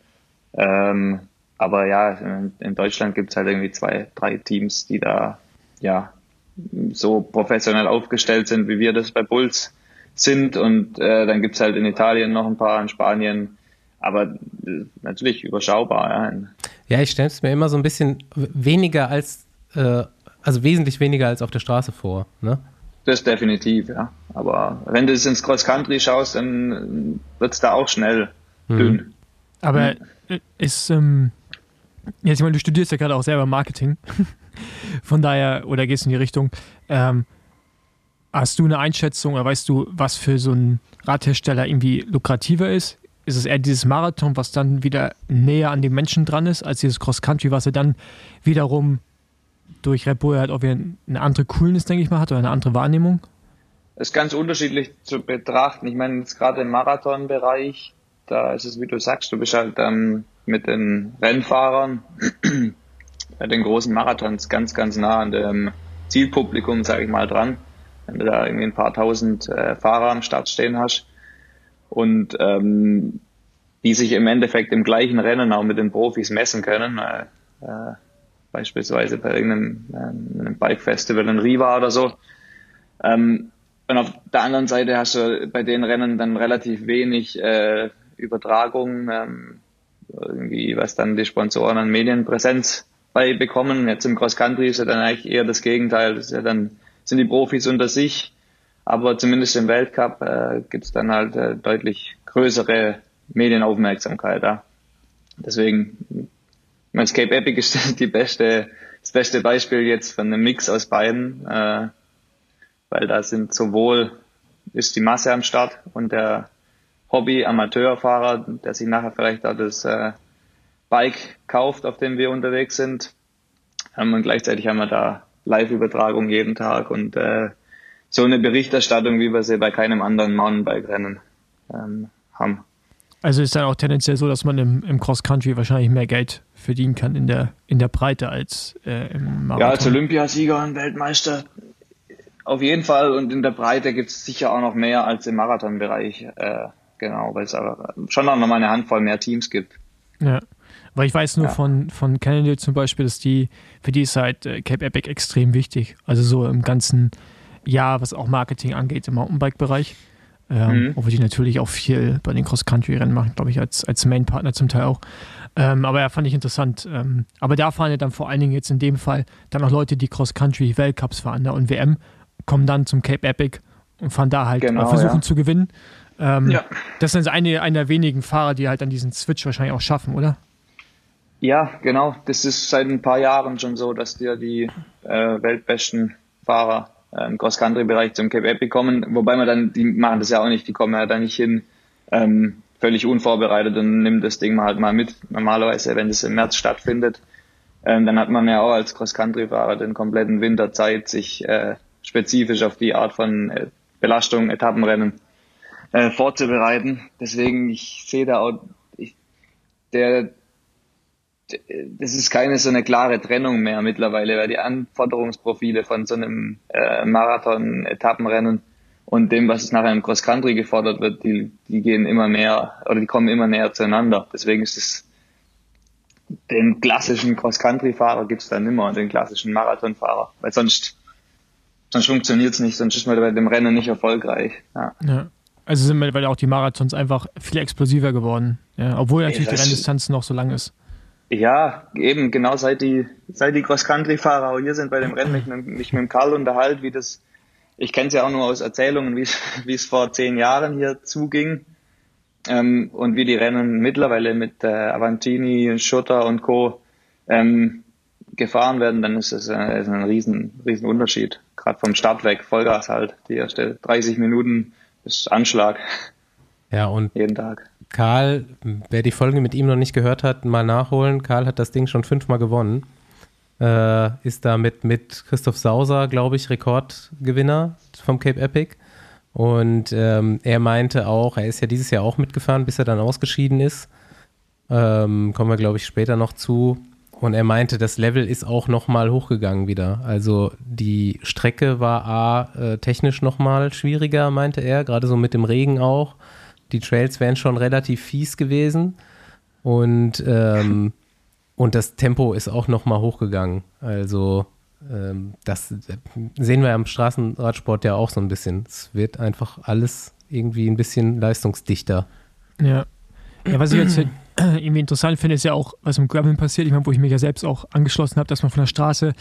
Ähm, aber ja, in, in Deutschland gibt es halt irgendwie zwei, drei Teams, die da ja so professionell aufgestellt sind, wie wir das bei Bulls sind. Und äh, dann gibt's halt in Italien noch ein paar, in Spanien aber äh, natürlich überschaubar. Ja, ja ich stelle es mir immer so ein bisschen weniger als, äh, also wesentlich weniger als auf der Straße vor. Ne? Das definitiv, ja. Aber wenn du es ins Cross Country schaust, dann wird es da auch schnell mhm. dünn. Aber mhm. ist, ähm, jetzt, ich meine, du studierst ja gerade auch selber Marketing. *laughs* Von daher, oder gehst in die Richtung, ähm, hast du eine Einschätzung oder weißt du, was für so ein Radhersteller irgendwie lukrativer ist? Ist es eher dieses Marathon, was dann wieder näher an den Menschen dran ist, als dieses Cross-Country, was er dann wiederum durch Red Bull halt auch wieder eine andere Coolness, denke ich mal, hat oder eine andere Wahrnehmung? Das ist ganz unterschiedlich zu betrachten. Ich meine, jetzt gerade im Marathonbereich, da ist es, wie du sagst, du bist halt ähm, mit den Rennfahrern *clears throat* bei den großen Marathons ganz, ganz nah an dem Zielpublikum, sage ich mal, dran. Wenn du da irgendwie ein paar tausend äh, Fahrer am Start stehen hast, und ähm, die sich im Endeffekt im gleichen Rennen auch mit den Profis messen können. Äh, äh, beispielsweise bei irgendeinem äh, Bike-Festival in Riva oder so. Ähm, und auf der anderen Seite hast du bei den Rennen dann relativ wenig äh, Übertragung, ähm, irgendwie, was dann die Sponsoren an Medienpräsenz bei bekommen. Jetzt im Cross Country ist ja dann eigentlich eher das Gegenteil. Das ist ja dann, sind die Profis unter sich Aber zumindest im Weltcup äh, gibt es dann halt äh, deutlich größere Medienaufmerksamkeit. Ja. Deswegen, mein Escape Epic ist *laughs* die beste, das beste Beispiel jetzt von einem Mix aus beiden, äh, weil da sind sowohl ist die Masse am Start und der Hobby-Amateurfahrer, der sich nachher vielleicht auch das äh, Bike kauft, auf dem wir unterwegs sind. Ähm, und gleichzeitig haben wir da Live-Übertragung jeden Tag und äh, so eine Berichterstattung, wie wir sie bei keinem anderen Mountainbike-Rennen ähm, haben. Also ist dann auch tendenziell so, dass man im, im Cross-Country wahrscheinlich mehr Geld verdienen kann in der, in der Breite als äh, im Marathon. Ja, als Olympiasieger und Weltmeister auf jeden Fall und in der Breite gibt es sicher auch noch mehr als im Marathonbereich. Äh, genau, weil es aber schon noch mal eine Handvoll mehr Teams gibt. Ja. Weil ich weiß nur ja. von, von Cannondale zum Beispiel, dass die, für die ist halt äh, Cape Epic extrem wichtig. Also so im ganzen Jahr, was auch Marketing angeht, im Mountainbike-Bereich. Ähm, mhm. Obwohl die natürlich auch viel bei den Cross-Country-Rennen machen, glaube ich, als, als Main-Partner zum Teil auch. Ähm, aber ja, fand ich interessant. Ähm, aber da fahren ja dann vor allen Dingen jetzt in dem Fall dann auch Leute, die Cross-Country-Weltcups fahren ne? und WM, kommen dann zum Cape Epic und fahren da halt genau, versuchen ja. zu gewinnen. Ähm, ja. Das sind eine, einer der wenigen Fahrer, die halt dann diesen Switch wahrscheinlich auch schaffen, oder? Ja, genau. Das ist seit ein paar Jahren schon so, dass dir die äh, weltbesten Fahrer im Cross-Country-Bereich zum Cape Epic kommen. Wobei man dann, die machen das ja auch nicht, die kommen ja da nicht hin ähm, völlig unvorbereitet und nimmt das Ding mal halt mal mit. Normalerweise, wenn das im März stattfindet, ähm, dann hat man ja auch als Cross-Country-Fahrer den kompletten Winter Zeit, sich äh, spezifisch auf die Art von äh, Belastung, Etappenrennen äh, vorzubereiten. Deswegen, ich sehe da auch, ich, der, das ist keine so eine klare Trennung mehr mittlerweile, weil die Anforderungsprofile von so einem äh, Marathon-Etappenrennen und dem, was nachher im Cross-Country gefordert wird, die, die gehen immer mehr oder die kommen immer näher zueinander. Deswegen ist es den klassischen Cross-Country-Fahrer gibt's dann immer und den klassischen Marathon-Fahrer, weil sonst sonst funktioniert's nicht, sonst ist man bei dem Rennen nicht erfolgreich. Ja. ja. Also sind mittlerweile auch die Marathons einfach viel explosiver geworden, ja, obwohl natürlich Ey, die Renndistanz noch so lang ist. Ja, eben, genau seit die, seit die Cross-Country-Fahrer auch hier sind bei dem Rennen, mich mit, mich mit dem Karl unterhalten, wie das, ich kenne es ja auch nur aus Erzählungen, wie *laughs* es vor zehn Jahren hier zuging. Ähm, und wie die Rennen mittlerweile mit äh, Avantini, Schutter und Co. Ähm, gefahren werden, dann ist es äh, ist ein riesen, riesen Unterschied. Gerade vom Start weg, Vollgas halt, die erste 30 Minuten ist Anschlag. Ja, und jeden Tag. Karl, wer die Folge mit ihm noch nicht gehört hat, mal nachholen. Karl hat das Ding schon fünfmal gewonnen. Äh, ist damit mit Christoph Sauser, glaube ich, Rekordgewinner vom Cape Epic. Und ähm, er meinte auch, er ist ja dieses Jahr auch mitgefahren, bis er dann ausgeschieden ist. Ähm, kommen wir, glaube ich, später noch zu. Und er meinte, das Level ist auch nochmal hochgegangen wieder. Also die Strecke war A, äh, technisch nochmal schwieriger, meinte er, gerade so mit dem Regen auch. Die Trails wären schon relativ fies gewesen. Und, ähm, und das Tempo ist auch nochmal hochgegangen. Also ähm, das sehen wir am Straßenradsport ja auch so ein bisschen. Es wird einfach alles irgendwie ein bisschen leistungsdichter. Ja. Ja, was ich jetzt irgendwie interessant finde, ist ja auch, was im Graveln passiert. Ich meine, wo ich mich ja selbst auch angeschlossen habe, dass man von der Straße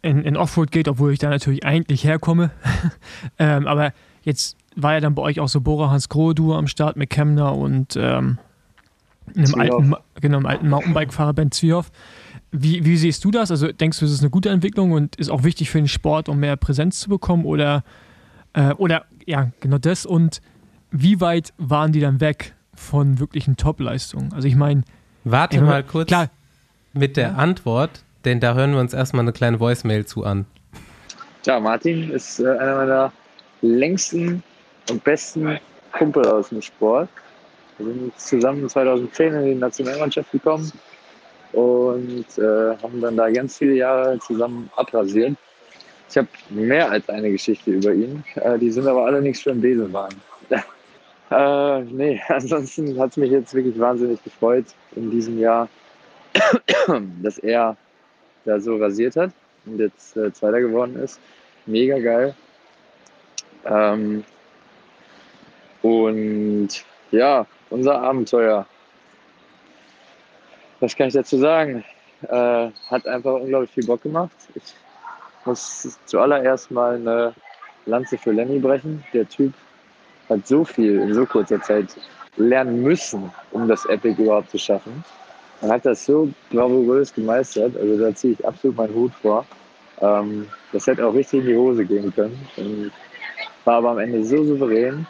in, in Offroad geht, obwohl ich da natürlich eigentlich herkomme. *laughs* ähm, aber jetzt war ja dann bei euch auch so Bora Hans Grohe Duo am Start mit Kemner und ähm, einem, alten, genau, einem alten Mountainbike-Fahrer Ben Zwiehoff. Wie, wie siehst du das? Also denkst du, es ist eine gute Entwicklung und ist auch wichtig für den Sport, um mehr Präsenz zu bekommen? Oder, äh, oder ja, genau das. Und wie weit waren die dann weg von wirklichen Top-Leistungen. Also ich meine. Warte ja, mal kurz klar. mit der ja. Antwort, denn da hören wir uns erstmal eine kleine Voicemail zu an. Ja, Martin ist äh, einer meiner längsten und besten Kumpel aus dem Sport. Wir sind zusammen 2010 in die Nationalmannschaft gekommen und äh, haben dann da ganz viele Jahre zusammen abrasiert. Ich habe mehr als eine Geschichte über ihn, äh, die sind aber alle nichts für den Besenwagen. *laughs* Äh, nee, *laughs* ansonsten hat es mich jetzt wirklich wahnsinnig gefreut in diesem Jahr, *coughs* dass er da so rasiert hat und jetzt äh, Zweiter geworden ist. Mega geil. Ähm, und ja, unser Abenteuer. Was kann ich dazu sagen? Äh, hat einfach unglaublich viel Bock gemacht. Ich muss zuallererst mal eine Lanze für Lenny brechen. Der Typ hat so viel in so kurzer Zeit lernen müssen, um das Epic überhaupt zu schaffen. Man hat das so bravourös gemeistert, also da ziehe ich absolut meinen Hut vor. Ähm, das hätte auch richtig in die Hose gehen können. Und war aber am Ende so souverän,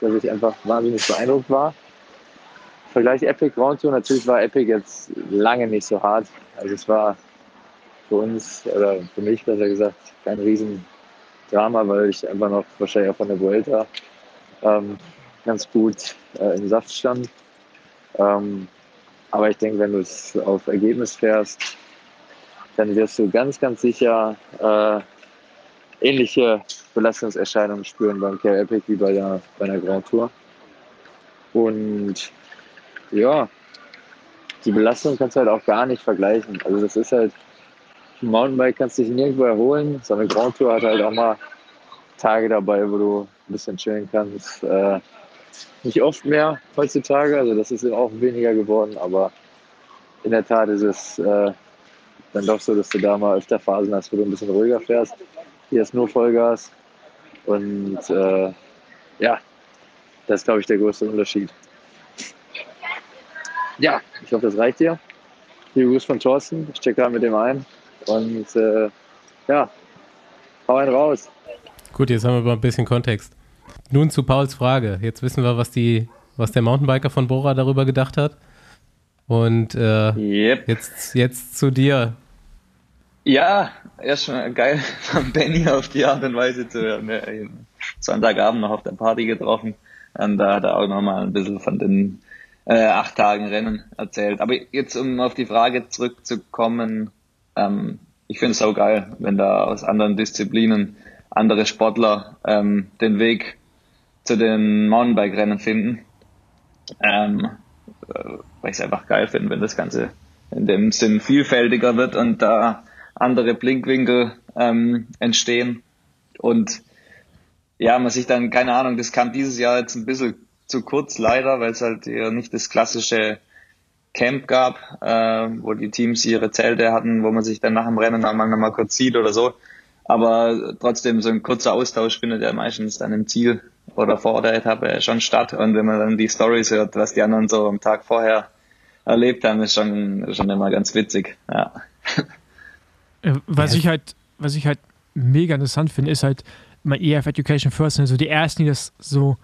dass ich einfach wahnsinnig beeindruckt war. Vergleich Epic Grand Tour, natürlich war Epic jetzt lange nicht so hart. Also es war für uns, oder für mich besser gesagt, kein Riesendrama, weil ich einfach noch wahrscheinlich auch von der Vuelta ähm, ganz gut äh, im Saft stand. Ähm, aber ich denke, wenn du es auf Ergebnis fährst, dann wirst du ganz, ganz sicher äh, ähnliche Belastungserscheinungen spüren beim Care Epic wie bei der, bei der Grand Tour. Und ja, die Belastung kannst du halt auch gar nicht vergleichen. Also das ist halt, ein Mountainbike kannst du dich nirgendwo erholen. So eine Grand Tour hat halt auch mal Tage dabei, wo du ein bisschen chillen kannst. Äh, nicht oft mehr heutzutage, also das ist auch weniger geworden, aber in der Tat ist es äh, dann doch so, dass du da mal öfter Phasen hast, wo du ein bisschen ruhiger fährst. Hier ist nur Vollgas und äh, ja, das ist, glaube ich, der größte Unterschied. Ja, ich hoffe, das reicht dir. Liebe Grüße von Thorsten. Ich check da mit dem ein. Und äh, ja, hau einen raus. Gut, jetzt haben wir aber ein bisschen Kontext. Nun zu Pauls Frage. Jetzt wissen wir, was, die, was der Mountainbiker von Bora darüber gedacht hat. Und äh, yep. jetzt, jetzt zu dir. Ja, erstmal geil *laughs* von Benny auf die Art und Weise zu hören. Sonntagabend noch auf der Party getroffen. Und da hat er auch nochmal ein bisschen von den äh, acht Tagen Rennen erzählt. Aber jetzt, um auf die Frage zurückzukommen, ähm, ich finde es auch geil, wenn da aus anderen Disziplinen andere Sportler ähm, den Weg zu den Mountainbike-Rennen finden. Ähm, äh, weil ich es einfach geil finde, wenn das Ganze in dem Sinn vielfältiger wird und da andere Blinkwinkel ähm, entstehen. Und ja, man sich dann, keine Ahnung, das kam dieses Jahr jetzt ein bisschen zu kurz leider, weil es halt hier nicht das klassische Camp gab, äh, wo die Teams ihre Zelte hatten, wo man sich dann nach dem Rennen einmal nochmal kurz sieht oder so. Aber trotzdem, so ein kurzer Austausch findet ja meistens dann im Ziel oder vor der Etappe schon statt. Und wenn man dann die Stories hört, was die anderen so am Tag vorher erlebt haben, ist schon, schon immer ganz witzig. Ja. *laughs* Äh, was ich halt, was ich halt mega interessant finde, ist halt mein EF Education First, also die ersten, die das so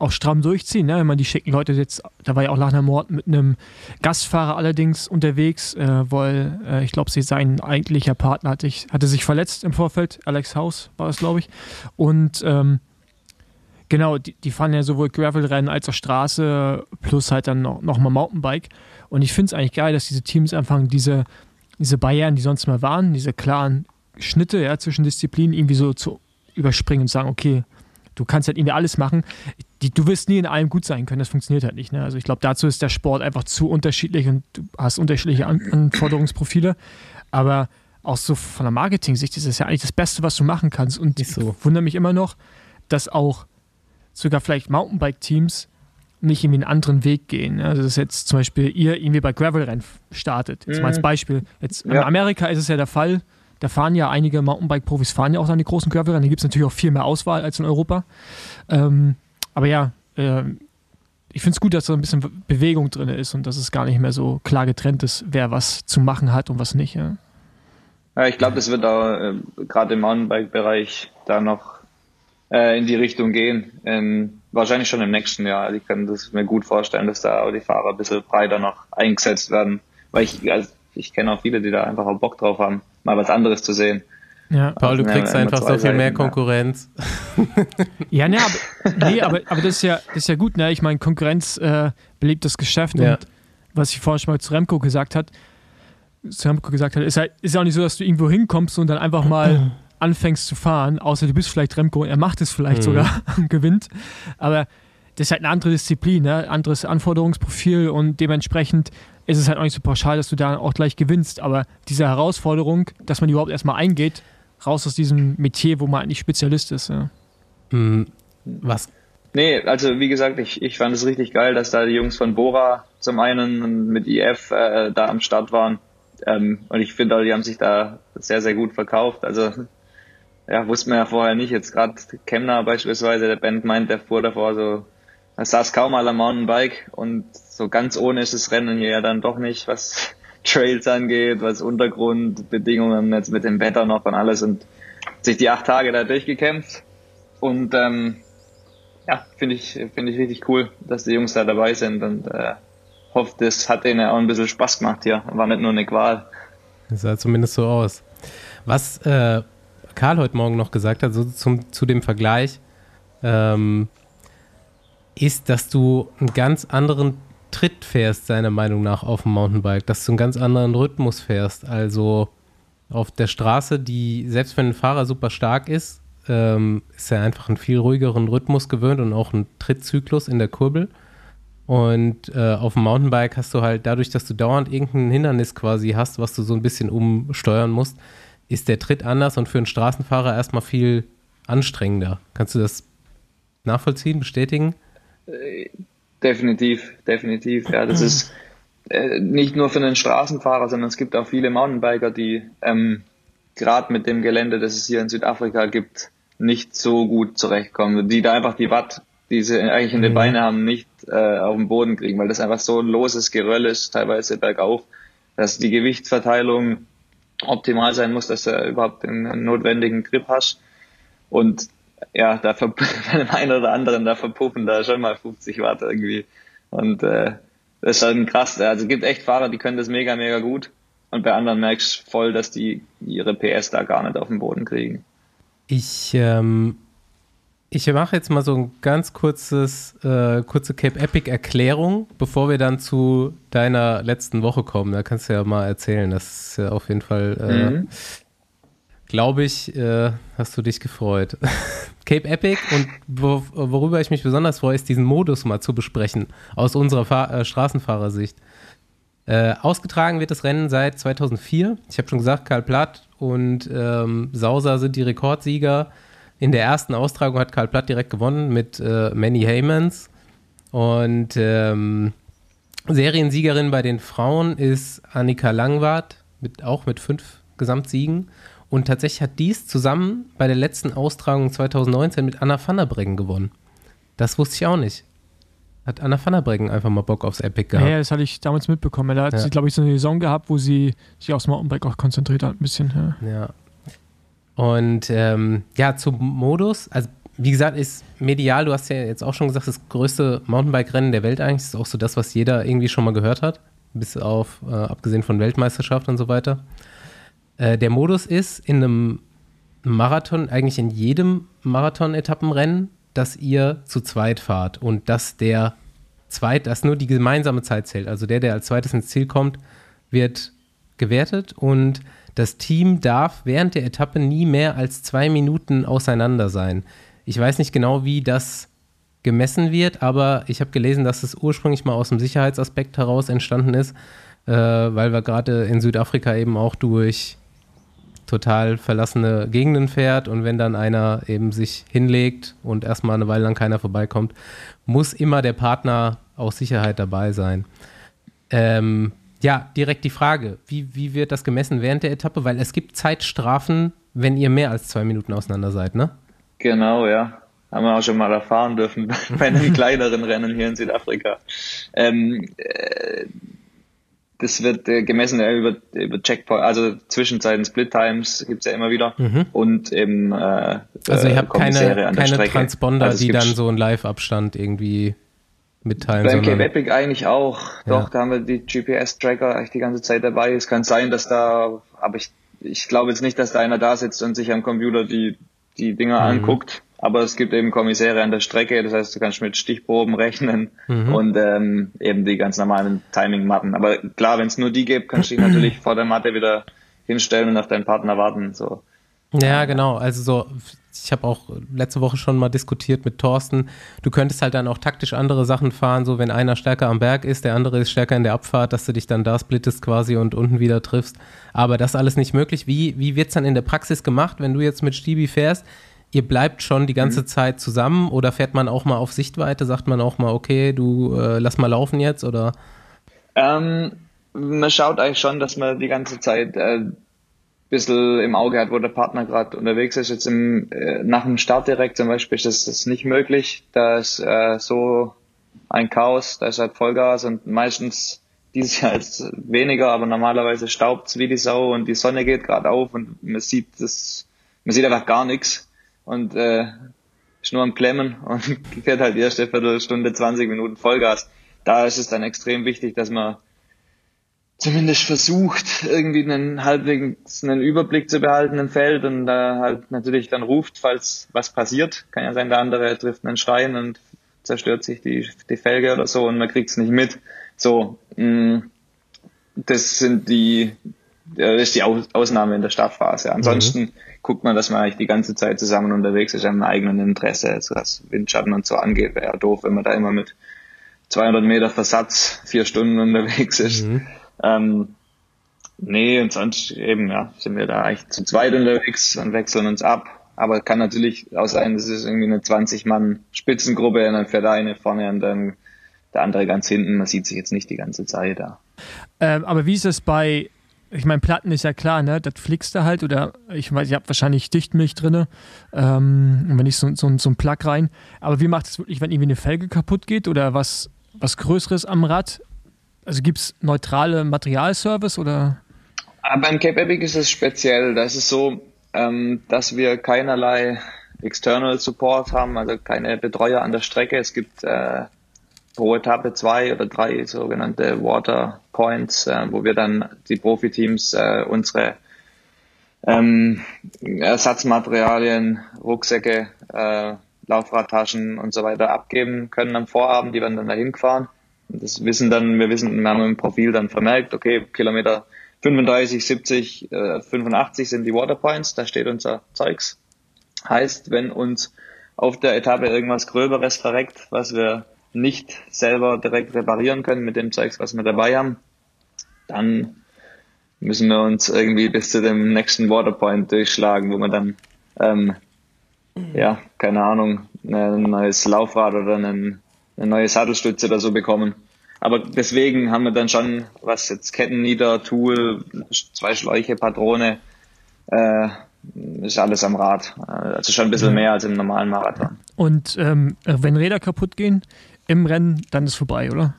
auch stramm durchziehen. Ne? Wenn man die schicken Leute jetzt, da war ja auch Lachner Mord mit einem Gastfahrer allerdings unterwegs, äh, weil äh, ich glaube, sein eigentlicher Partner hatte, ich, hatte sich verletzt im Vorfeld. Alex House war es, glaube ich. Und ähm, genau, die, die, fahren ja sowohl Gravel-Rennen als auch Straße, plus halt dann noch, noch mal Mountainbike. Und ich finde es eigentlich geil, dass diese Teams anfangen, diese, diese Barrieren, die sonst mal waren, diese klaren Schnitte ja, zwischen Disziplinen irgendwie so zu überspringen und sagen, okay, du kannst halt irgendwie alles machen. Die, du wirst nie in allem gut sein können, das funktioniert halt nicht. Ne? Also ich glaube, dazu ist der Sport einfach zu unterschiedlich und du hast unterschiedliche An Anforderungsprofile. Aber auch so von der Marketing-Sicht ist das ja eigentlich das Beste, was du machen kannst. Und ich so. wundere mich immer noch, dass auch sogar vielleicht Mountainbike-Teams nicht irgendwie einen anderen Weg gehen. Also dass jetzt zum Beispiel ihr irgendwie bei Gravel-Rennen startet. Jetzt mal als mhm. Beispiel. Jetzt in Amerika ist es ja der Fall, da fahren ja einige Mountainbike-Profis, fahren ja auch dann die großen Gravel-Rennen. Da gibt es natürlich auch viel mehr Auswahl als in Europa. Ähm, aber ja, äh, ich finde es gut, dass da ein bisschen Bewegung drin ist und dass es gar nicht mehr so klar getrennt ist, wer was zu machen hat und was nicht. Ja, ja ich glaube, es wird auch äh, gerade im Mountainbike-Bereich da noch äh, in die Richtung gehen. Ähm, wahrscheinlich schon im nächsten Jahr. Also ich kann das mir gut vorstellen, dass da auch die Fahrer ein bisschen breiter noch eingesetzt werden. Weil ich, also ich kenne auch viele, die da einfach auch Bock drauf haben, mal was anderes zu sehen. Ja, Paul, du kriegst einfach so viel Seiten, mehr Konkurrenz. *laughs* Ja, ne, aber, nee, aber, aber das, ist ja, das ist ja gut, ne? Ich meine, Konkurrenz äh, belebt das Geschäft ja. und was ich vorhin schon mal zu Remco gesagt hat, zu Remco gesagt hat, ist halt, ist ja auch nicht so, dass du irgendwo hinkommst und dann einfach mal *clears throat* anfängst zu fahren, außer du bist vielleicht Remco und er macht es vielleicht mhm. sogar *laughs* und gewinnt. Aber das ist halt eine andere Disziplin, ne? anderes Anforderungsprofil und dementsprechend ist es halt auch nicht so pauschal, dass du da auch gleich gewinnst. Aber diese Herausforderung, dass man überhaupt erstmal eingeht, raus aus diesem Metier, wo man eigentlich Spezialist ist. Ja. Hm, was? Nee, also wie gesagt, ich, ich fand es richtig geil, dass da die Jungs von Bora zum einen mit IF äh, da am Start waren. Ähm, und ich finde, die haben sich da sehr, sehr gut verkauft. Also ja, wusste man ja vorher nicht. Jetzt gerade Kemner beispielsweise, der Band meint, der fuhr davor so, er saß kaum mal am Mountainbike und so ganz ohne ist das Rennen hier ja dann doch nicht, was *laughs* Trails angeht, was Untergrundbedingungen jetzt mit dem Wetter noch und alles und sich die acht Tage da durchgekämpft und ähm, ja, finde ich, finde ich richtig cool, dass die Jungs da dabei sind und äh, hoffe, das hat denen auch ein bisschen Spaß gemacht hier. War nicht nur eine Qual. Das sah zumindest so aus. Was äh, Karl heute Morgen noch gesagt hat, so zum, zu dem Vergleich, ähm, ist, dass du einen ganz anderen Tritt fährst, seiner Meinung nach, auf dem Mountainbike, dass du einen ganz anderen Rhythmus fährst. Also auf der Straße, die, selbst wenn ein Fahrer super stark ist, ähm, ist er einfach einen viel ruhigeren Rhythmus gewöhnt und auch einen Trittzyklus in der Kurbel. Und äh, auf dem Mountainbike hast du halt dadurch, dass du dauernd irgendein Hindernis quasi hast, was du so ein bisschen umsteuern musst, ist der Tritt anders und für einen Straßenfahrer erstmal viel anstrengender. Kannst du das nachvollziehen, bestätigen? Äh, definitiv, definitiv. Ja, das ist äh, nicht nur für einen Straßenfahrer, sondern es gibt auch viele Mountainbiker, die ähm, gerade mit dem Gelände, das es hier in Südafrika gibt, nicht so gut zurechtkommen, die da einfach die Watt, die sie eigentlich in den mhm. Beinen haben, nicht äh, auf den Boden kriegen, weil das einfach so ein loses Geröll ist, teilweise bergauf, dass die Gewichtsverteilung optimal sein muss, dass du überhaupt den notwendigen Grip hast. Und ja, da *laughs* bei dem einen oder anderen, da verpuffen da schon mal 50 Watt irgendwie. Und äh, das ist schon krass. Also es gibt echt Fahrer, die können das mega, mega gut. Und bei anderen merkst du voll, dass die ihre PS da gar nicht auf den Boden kriegen. Ich, ähm, ich mache jetzt mal so ein ganz kurzes, äh, kurze Cape Epic Erklärung, bevor wir dann zu deiner letzten Woche kommen. Da kannst du ja mal erzählen. Das ist ja auf jeden Fall, äh, mhm. glaube ich, äh, hast du dich gefreut. *laughs* Cape Epic und wo, worüber ich mich besonders freue, ist diesen Modus mal zu besprechen aus unserer Fahr äh, Straßenfahrersicht. Äh, ausgetragen wird das Rennen seit 2004. Ich habe schon gesagt, Karl Platt und ähm, Sauser sind die Rekordsieger. In der ersten Austragung hat Karl Platt direkt gewonnen mit äh, Manny Heymans. Und ähm, Seriensiegerin bei den Frauen ist Annika Langwart, mit, auch mit fünf Gesamtsiegen. Und tatsächlich hat dies zusammen bei der letzten Austragung 2019 mit Anna van der Breggen gewonnen. Das wusste ich auch nicht. Hat Anna van der Breggen einfach mal Bock aufs Epic gehabt. Ja, das hatte ich damals mitbekommen. Da hat ja. sie, glaube ich, so eine Saison gehabt, wo sie sich aufs Mountainbike auch konzentriert hat, ein bisschen. Ja. ja. Und ähm, ja, zum Modus. Also, wie gesagt, ist medial, du hast ja jetzt auch schon gesagt, das größte Mountainbike-Rennen der Welt eigentlich. Das ist auch so das, was jeder irgendwie schon mal gehört hat. Bis auf, äh, abgesehen von Weltmeisterschaft und so weiter. Äh, der Modus ist in einem Marathon, eigentlich in jedem Marathon-Etappenrennen, dass ihr zu zweit fahrt und dass der zweit, dass nur die gemeinsame Zeit zählt. Also der, der als zweites ins Ziel kommt, wird gewertet und das Team darf während der Etappe nie mehr als zwei Minuten auseinander sein. Ich weiß nicht genau, wie das gemessen wird, aber ich habe gelesen, dass es ursprünglich mal aus dem Sicherheitsaspekt heraus entstanden ist, äh, weil wir gerade in Südafrika eben auch durch total verlassene Gegenden fährt und wenn dann einer eben sich hinlegt und erstmal eine Weile lang keiner vorbeikommt, muss immer der Partner aus Sicherheit dabei sein. Ähm, ja, direkt die Frage, wie, wie wird das gemessen während der Etappe? Weil es gibt Zeitstrafen, wenn ihr mehr als zwei Minuten auseinander seid, ne? Genau, ja. Haben wir auch schon mal erfahren dürfen *laughs* bei einem kleineren Rennen hier in Südafrika. Ähm, äh, das wird äh, gemessen äh, über, über Checkpoint, also Zwischenzeiten, Split Times gibt es ja immer wieder mhm. und eben äh, Also ihr habt keine, keine Transponder, also die dann so einen Live-Abstand irgendwie mitteilen. Beim Cape Epic eigentlich auch. Ja. Doch, da haben wir die GPS-Tracker eigentlich die ganze Zeit dabei. Es kann sein, dass da, aber ich, ich glaube jetzt nicht, dass da einer da sitzt und sich am Computer die, die Dinger mhm. anguckt. Aber es gibt eben Kommissäre an der Strecke, das heißt, du kannst mit Stichproben *laughs* rechnen mhm. und ähm, eben die ganz normalen Timing-Matten. Aber klar, wenn es nur die gibt, kannst du dich *clears throat* natürlich vor der Matte wieder hinstellen und auf deinen Partner warten. So. Ja, genau. Also so, ich habe auch letzte Woche schon mal diskutiert mit Thorsten. Du könntest halt dann auch taktisch andere Sachen fahren, so wenn einer stärker am Berg ist, der andere ist stärker in der Abfahrt, dass du dich dann da splittest quasi und unten wieder triffst. Aber das ist alles nicht möglich. Wie, wie wird es dann in der Praxis gemacht, wenn du jetzt mit Stibi fährst? ihr bleibt schon die ganze mhm. Zeit zusammen oder fährt man auch mal auf Sichtweite? Sagt man auch mal, okay, du äh, lass mal laufen jetzt oder? Ähm, man schaut eigentlich schon, dass man die ganze Zeit äh, bisschen im Auge hat, wo der Partner gerade unterwegs ist. Jetzt im, äh, nach dem Start direkt zum Beispiel ist das, das nicht möglich. Da ist äh, so ein Chaos, da ist halt Vollgas und meistens dieses Jahr ist weniger, aber normalerweise staubt es wie die Sau und die Sonne geht gerade auf und man sieht das, man sieht einfach gar nichts und äh, ist nur am Klemmen *laughs* und fährt halt erste Viertelstunde, 20 Minuten Vollgas. Da ist es dann extrem wichtig, dass man zumindest versucht, irgendwie einen halbwegs einen Überblick zu behalten im Feld und da halt natürlich dann ruft, falls was passiert. Kann ja sein, der andere trifft einen Stein und zerstört sich die, die Felge oder so und man kriegt es nicht mit. So, mh, mm, das sind die, das ist die Ausnahme in der Startphase. Ansonsten mhm. guckt man, dass man eigentlich die ganze Zeit zusammen unterwegs ist, im eigenen Interesse. Also was Windschatten und so angeht, wäre ja doof, wenn man da immer mit 200 Meter Versatz vier Stunden unterwegs ist. Mhm. Ähm, nee, und sonst eben, ja, sind wir da eigentlich zu zweit unterwegs und wechseln uns ab. Aber kann natürlich auch sein, das ist irgendwie eine 20-Mann-Spitzengruppe und dann fährt der eine vorne und dann der andere ganz hinten. Man sieht sich jetzt nicht die ganze Zeit da. Ähm, aber wie ist es bei, ich meine, Platten ist ja klar, ne? Das fliegst du halt oder ich weiß, ihr habt wahrscheinlich Dichtmilch drin, ähm, wenn nicht so, so, so ein Plug rein. Aber wie macht es wirklich, wenn irgendwie eine Felge kaputt geht oder was, was Größeres am Rad? Also gibt es neutrale Materialservice oder? Ah, beim Cape Epic ist es speziell. Das ist so, ähm, dass wir keinerlei External Support haben, also keine Betreuer an der Strecke. Es gibt äh, pro Etappe zwei oder drei sogenannte Water Points, äh, wo wir dann die Profiteams äh, unsere ähm, Ersatzmaterialien, Rucksäcke, äh, Laufradtaschen und so weiter abgeben können am Vorabend. Die werden dann dahin gefahren das wissen dann, wir wissen, wir haben im Profil dann vermerkt, okay, Kilometer 35, 70, äh, 85 sind die Waterpoints, da steht unser Zeugs. Heißt, wenn uns auf der Etappe irgendwas Gröberes verreckt, was wir nicht selber direkt reparieren können mit dem Zeugs, was wir dabei haben, dann müssen wir uns irgendwie bis zu dem nächsten Waterpoint durchschlagen, wo wir dann, ähm, ja, keine Ahnung, ein neues Laufrad oder einen eine neue Sattelstütze oder so bekommen. Aber deswegen haben wir dann schon, was jetzt Kettennieder, Tool, zwei Schläuche, Patrone, äh, ist alles am Rad. Also schon ein bisschen mehr als im normalen Marathon. Und ähm, wenn Räder kaputt gehen im Rennen, dann ist vorbei, oder?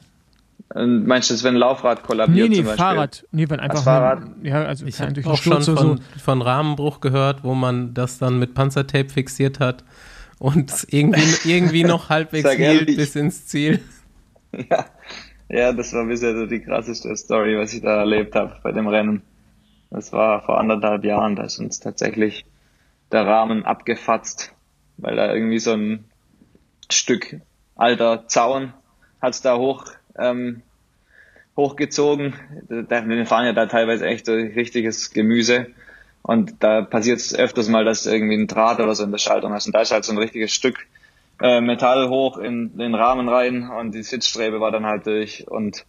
Und meinst du, wenn ein Laufrad kollabiert? Nee, nee, Fahrrad. Nee, wenn einfach. Fahrrad? Ein, ja, also ich habe auch schon von, so. von Rahmenbruch gehört, wo man das dann mit Panzertape fixiert hat und irgendwie, irgendwie noch *laughs* halbwegs hielt bis ins Ziel. *laughs* Ja. ja, das war bisher so die krasseste Story, was ich da erlebt habe bei dem Rennen. Das war vor anderthalb Jahren, da ist uns tatsächlich der Rahmen abgefatzt, weil da irgendwie so ein Stück alter Zaun hat's da hoch ähm, hochgezogen. Wir fahren ja da teilweise echt so richtiges Gemüse und da passiert es öfters mal, dass irgendwie ein Draht oder so in der Schaltung hast. Und da ist halt so ein richtiges Stück äh, Metall hoch in den Rahmen rein und die Sitzstrebe war dann halt durch. Und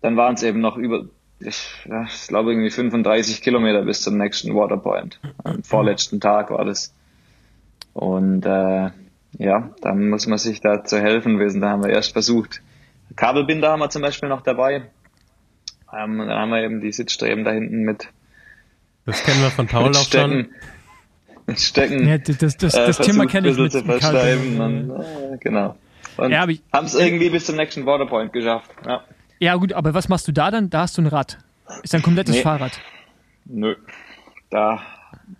dann waren es eben noch über, ich, ja, ich glaube irgendwie 35 Kilometer bis zum nächsten Waterpoint. Am vorletzten Tag war das. Und äh, ja, dann muss man sich da zu helfen wissen. Da haben wir erst versucht. Kabelbinder haben wir zum Beispiel noch dabei. Ähm, dann haben wir eben die Sitzstreben da hinten mit das kennen wir von Paul auch schon. Mit Stecken. Ja, das das, das äh, Thema kenne ich mit zu verschreiben und, äh, Genau. Und ja, haben es irgendwie bis zum nächsten Waterpoint geschafft. Ja. ja, gut, aber was machst du da dann? Da hast du ein Rad. Ist ein komplettes nee. Fahrrad. Nö. Da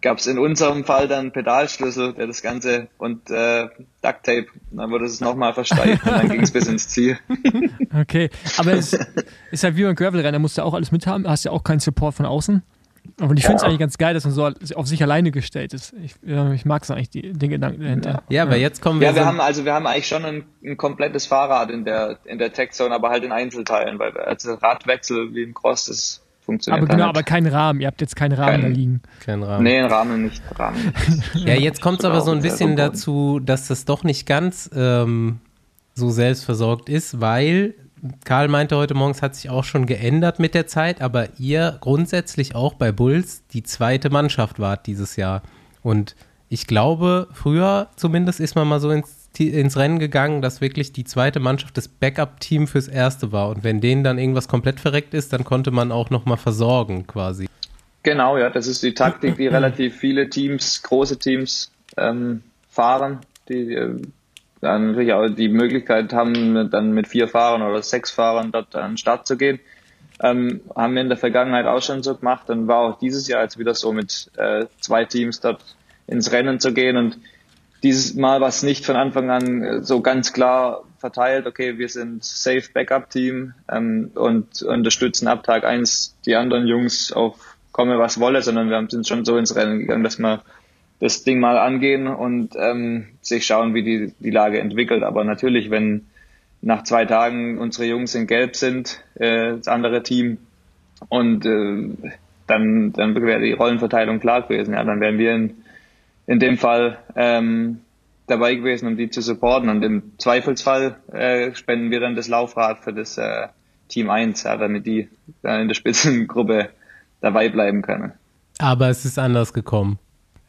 gab es in unserem Fall dann Pedalschlüssel, der das Ganze und äh, Ducktape. Dann wurde es nochmal versteift und dann ging es bis ins Ziel. *laughs* Okay, aber es ist halt wie beim Gravel-Rennen, da musst du auch alles mithaben, hast ja auch keinen Support von außen. Aber ich finde es eigentlich ganz geil, dass man so auf sich alleine gestellt ist. Ich, ich mag es eigentlich, die, den Gedanken dahinter. Ja, aber jetzt kommen wir. Ja, wir so haben also wir haben eigentlich schon ein, ein, komplettes Fahrrad in der in der Tech-Zone, aber halt in Einzelteilen, weil also Radwechsel wie im Cross, das funktioniert. Aber genau, aber kein Rahmen. Ihr habt jetzt keinen Rahmen kein, da liegen. Kein Rahmen. Nee, einen Rahmen nicht. Rahmen ja, jetzt kommt es aber so ein bisschen dazu, dass das doch nicht ganz ähm, so selbstversorgt ist, weil Karl meinte heute morgens, hat sich auch schon geändert mit der Zeit, aber ihr grundsätzlich auch bei Bulls die zweite Mannschaft wart dieses Jahr. Und ich glaube, früher zumindest ist man mal so ins, ins Rennen gegangen, dass wirklich die zweite Mannschaft das Backup-Team fürs erste war. Und wenn denen dann irgendwas komplett verreckt ist, dann konnte man auch nochmal versorgen quasi. Genau, ja, das ist die Taktik, die *clears throat* relativ viele Teams, große Teams ähm, fahren, die äh, dann natürlich auch die Möglichkeit haben, dann mit vier Fahrern oder sechs Fahrern dort an den Start zu gehen. Ähm, haben wir in der Vergangenheit auch schon so gemacht. Und war auch dieses Jahr jetzt wieder so mit äh, zwei Teams dort ins Rennen zu gehen. Und dieses Mal war es nicht von Anfang an äh, so ganz klar verteilt, okay, wir sind Safe Backup Team ähm, und unterstützen ab Tag eins die anderen Jungs auf komme, was wolle, sondern wir sind schon so ins Rennen gegangen, dass wir das Ding mal angehen und ähm, sich schauen, wie die, die Lage entwickelt. Aber natürlich, wenn nach zwei Tagen unsere Jungs in Gelb sind, äh, das andere Team, und äh, dann, dann wäre die Rollenverteilung klar gewesen. Ja, dann wären wir in, in dem Fall ähm, dabei gewesen, um die zu supporten. Und im Zweifelsfall äh, spenden wir dann das Laufrad für das äh, Team 1, ja, damit die dann in der Spitzengruppe dabei bleiben können. Aber es ist anders gekommen.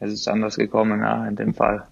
Es ist anders gekommen, ja, in dem Fall.